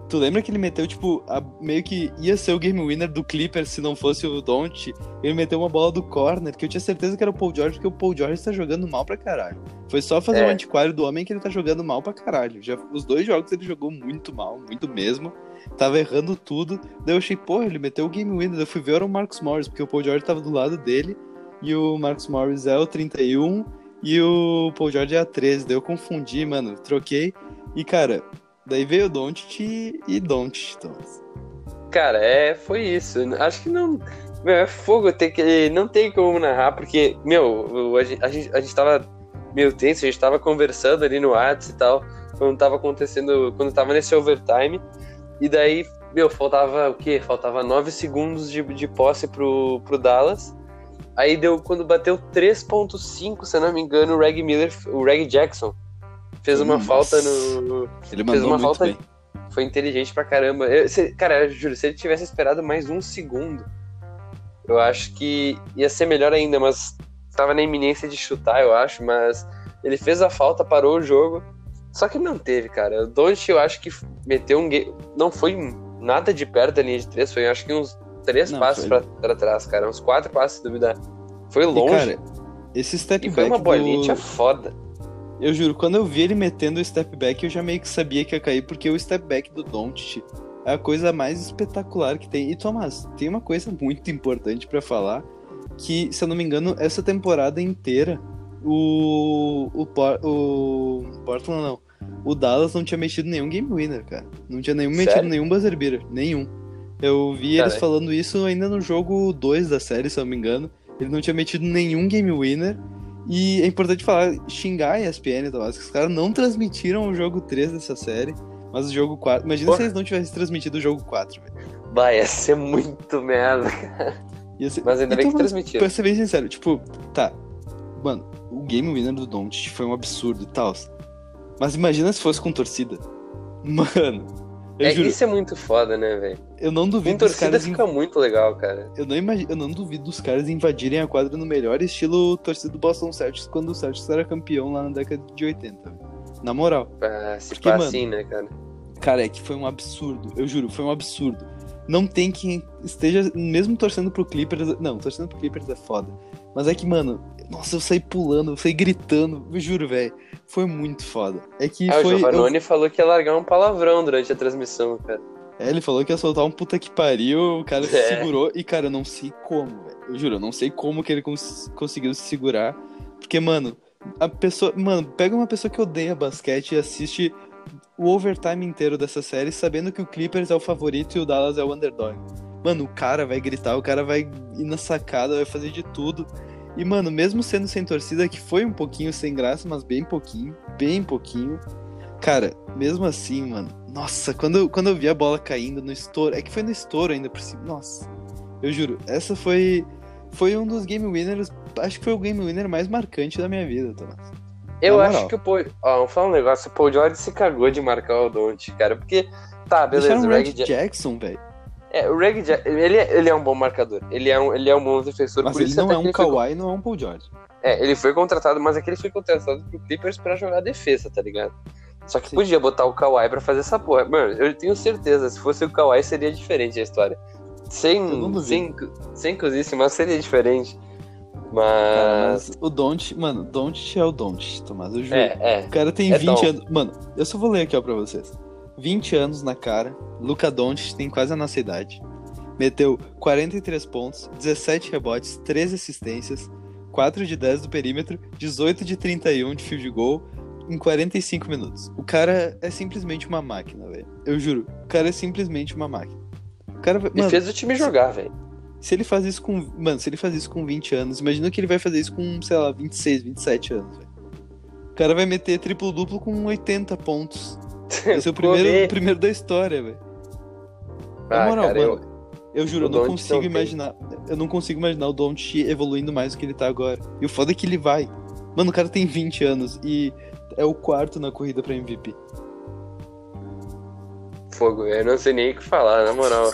Tu lembra que ele meteu, tipo, a, meio que ia ser o game winner do Clippers se não fosse o Don't? Ele meteu uma bola do corner, que eu tinha certeza que era o Paul George, porque o Paul George tá jogando mal pra caralho. Foi só fazer o é. um antiquário do homem que ele tá jogando mal pra caralho. Já, os dois jogos ele jogou muito mal, muito mesmo. Tava errando tudo. Daí eu achei, porra, ele meteu o game winner. Eu fui ver era o Marcus Morris, porque o Paul George tava do lado dele. E o Marcus Morris é o 31 e o Paul George é a 13. Daí eu confundi, mano. Troquei. E, cara, Daí veio o Don't e Don't, Thomas. Cara, é, foi isso. Acho que não. Meu, é fogo ter que. Não tem como narrar, porque, meu, a gente, a gente, a gente tava meio tenso, a gente tava conversando ali no WhatsApp e tal, quando tava acontecendo. Quando tava nesse overtime. E daí, meu, faltava o quê? Faltava 9 segundos de, de posse pro, pro Dallas. Aí deu, quando bateu 3.5, se não me engano, o Reg Miller, o Reg Jackson fez uma Nossa. falta no. Ele mandou fez uma falta. Bem. Foi inteligente pra caramba. Eu, se, cara, eu juro, se ele tivesse esperado mais um segundo, eu acho que ia ser melhor ainda, mas tava na iminência de chutar, eu acho, mas ele fez a falta, parou o jogo. Só que não teve, cara. O Don't, eu acho que meteu um. Não foi nada de perto da linha de três, foi acho que uns três não, passos foi... pra, pra, trás, cara. Uns quatro passos, se duvidar. Foi longe. E, cara, esse step e back. Foi uma bolinha do... foda. Eu juro, quando eu vi ele metendo o step back, eu já meio que sabia que ia cair, porque o step back do Doncic é a coisa mais espetacular que tem. E Thomas, tem uma coisa muito importante para falar, que, se eu não me engano, essa temporada inteira, o, o, o Portland não, o Dallas não tinha mexido nenhum game winner, cara. Não tinha nenhum Sério? metido nenhum buzzer beater, nenhum. Eu vi eles falando isso ainda no jogo 2 da série, se eu não me engano. Ele não tinha metido nenhum game winner. E é importante falar, xingar a ESPN, Tomás, que os caras não transmitiram o jogo 3 dessa série, mas o jogo 4. Imagina Porra. se eles não tivessem transmitido o jogo 4, velho. Vai, ia ser muito merda, cara. Ser... Mas ainda então, bem que transmitiram. Pra ser bem sincero, tipo, tá. Mano, o game winner do Doncic foi um absurdo e tal. Mas imagina se fosse com torcida. Mano, é, isso é muito foda, né, velho? Eu não duvido. Com torcida caras fica inv... muito legal, cara. Eu não, imag... eu não duvido dos caras invadirem a quadra no melhor estilo torcida do Boston Celtics quando o Celtics era campeão lá na década de 80. Na moral. Ah, se Porque, mano, assim, né, cara? Cara, é que foi um absurdo. Eu juro, foi um absurdo. Não tem quem esteja, mesmo torcendo pro Clippers. Não, torcendo pro Clippers é foda. Mas é que, mano, nossa, eu saí pulando, eu saí gritando. Eu juro, velho. Foi muito foda. É que ah, foi. O Giovanni eu... falou que ia largar um palavrão durante a transmissão, cara. É, ele falou que ia soltar um puta que pariu, o cara é. se segurou e, cara, eu não sei como, velho. Eu juro, eu não sei como que ele cons conseguiu se segurar. Porque, mano, a pessoa. Mano, pega uma pessoa que odeia basquete e assiste o overtime inteiro dessa série sabendo que o Clippers é o favorito e o Dallas é o underdog. Mano, o cara vai gritar, o cara vai ir na sacada, vai fazer de tudo. E, mano, mesmo sendo sem torcida, que foi um pouquinho sem graça, mas bem pouquinho, bem pouquinho. Cara, mesmo assim, mano, nossa, quando, quando eu vi a bola caindo no estouro, é que foi no estouro ainda por cima, nossa, eu juro, essa foi foi um dos game winners, acho que foi o game winner mais marcante da minha vida, Tomás. Eu acho que o Paul, ó, vamos falar um negócio, o Paul George se cagou de marcar o Don't, cara, porque, tá, beleza, o Reg Jackson, velho. É, o Reg ele, ele é um bom marcador. Ele é um, ele é um bom defensor. Mas ele não é um Kawhi, foi... não é um Paul George. É, ele foi contratado, mas é que ele foi contratado pro Clippers pra jogar defesa, tá ligado? Só que Sim. podia botar o Kawhi pra fazer essa porra. Mano, eu tenho certeza, se fosse o Kawhi seria diferente a história. Sem, sem, sem cozice, mas seria diferente. Mas... Mas o Don't, mano, Don't é o Don't, Tomás, eu juro. É, é. O cara tem é 20 anos. Mano, eu só vou ler aqui, ó, pra vocês. 20 anos na cara, Luca Doncic tem quase a nossa idade. Meteu 43 pontos, 17 rebotes, 13 assistências, 4 de 10 do perímetro, 18 de 31 de field goal em 45 minutos. O cara é simplesmente uma máquina, velho. Eu juro, o cara é simplesmente uma máquina. O cara, mano, e fez o time jogar, velho. Se ele faz isso com, mano, se ele faz isso com 20 anos, imagina que ele vai fazer isso com, sei lá, 26, 27 anos, velho. O cara vai meter triplo duplo com 80 pontos. Esse é o primeiro, o primeiro da história, velho. Ah, moral, cara, mano. Eu juro, eu não consigo imaginar. Eu não consigo imaginar o Don't evoluindo mais do que ele tá agora. E o foda é que ele vai. Mano, o cara tem 20 anos e é o quarto na corrida pra MVP. Fogo, eu não sei nem o que falar, na moral.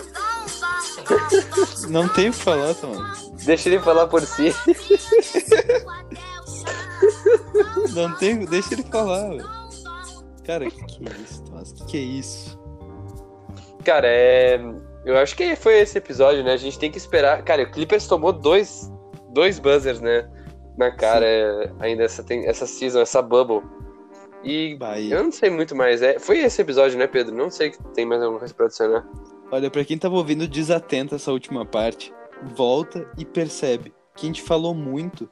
Não tem o que falar, mano. Deixa ele falar por si. Não tem, deixa ele falar, velho. Cara, que que é isso, Thomas? Que que é isso? Cara, é. Eu acho que foi esse episódio, né? A gente tem que esperar. Cara, o Clippers tomou dois, dois buzzers, né? Na cara, é, ainda essa, tem, essa season, essa bubble. E Bahia. eu não sei muito mais. É, foi esse episódio, né, Pedro? Não sei que tem mais alguma coisa pra adicionar. Olha, pra quem tava ouvindo desatento essa última parte, volta e percebe que a gente falou muito,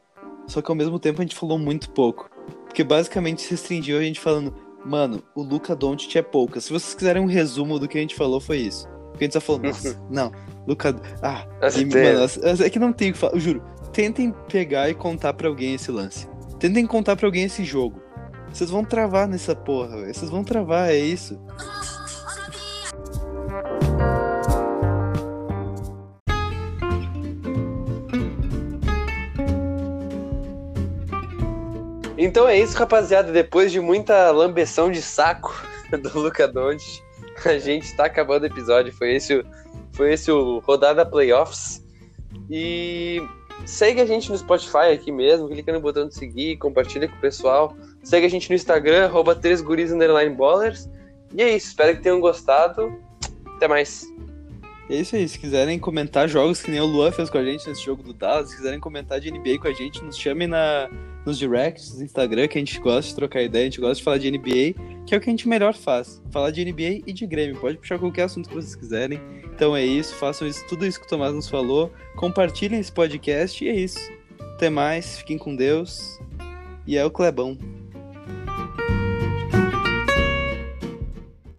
só que ao mesmo tempo a gente falou muito pouco. Porque basicamente se restringiu a gente falando, mano, o Luca Doncic é pouca. Se vocês quiserem um resumo do que a gente falou, foi isso. Porque a gente só falou, nossa, não, Luca. Ah, e, mano, é que não tem o que falar. Eu juro, tentem pegar e contar para alguém esse lance. Tentem contar para alguém esse jogo. Vocês vão travar nessa porra, véio. Vocês vão travar, é isso. Então é isso, rapaziada. Depois de muita lambeção de saco do Luca Doncic, a gente está acabando o episódio. Foi esse, foi esse o Rodada Playoffs. E segue a gente no Spotify aqui mesmo, clica no botão de seguir, compartilha com o pessoal. Segue a gente no Instagram, arroba 3guris_ballers. E é isso, espero que tenham gostado. Até mais. É isso aí, se quiserem comentar jogos que nem o Luan fez com a gente nesse jogo do Dallas, se quiserem comentar de NBA com a gente, nos chamem na, nos directs do Instagram, que a gente gosta de trocar ideia, a gente gosta de falar de NBA, que é o que a gente melhor faz. Falar de NBA e de Grêmio. Pode puxar qualquer assunto que vocês quiserem. Então é isso, façam isso, tudo isso que o Tomás nos falou. Compartilhem esse podcast e é isso. Até mais, fiquem com Deus. E é o Clebão.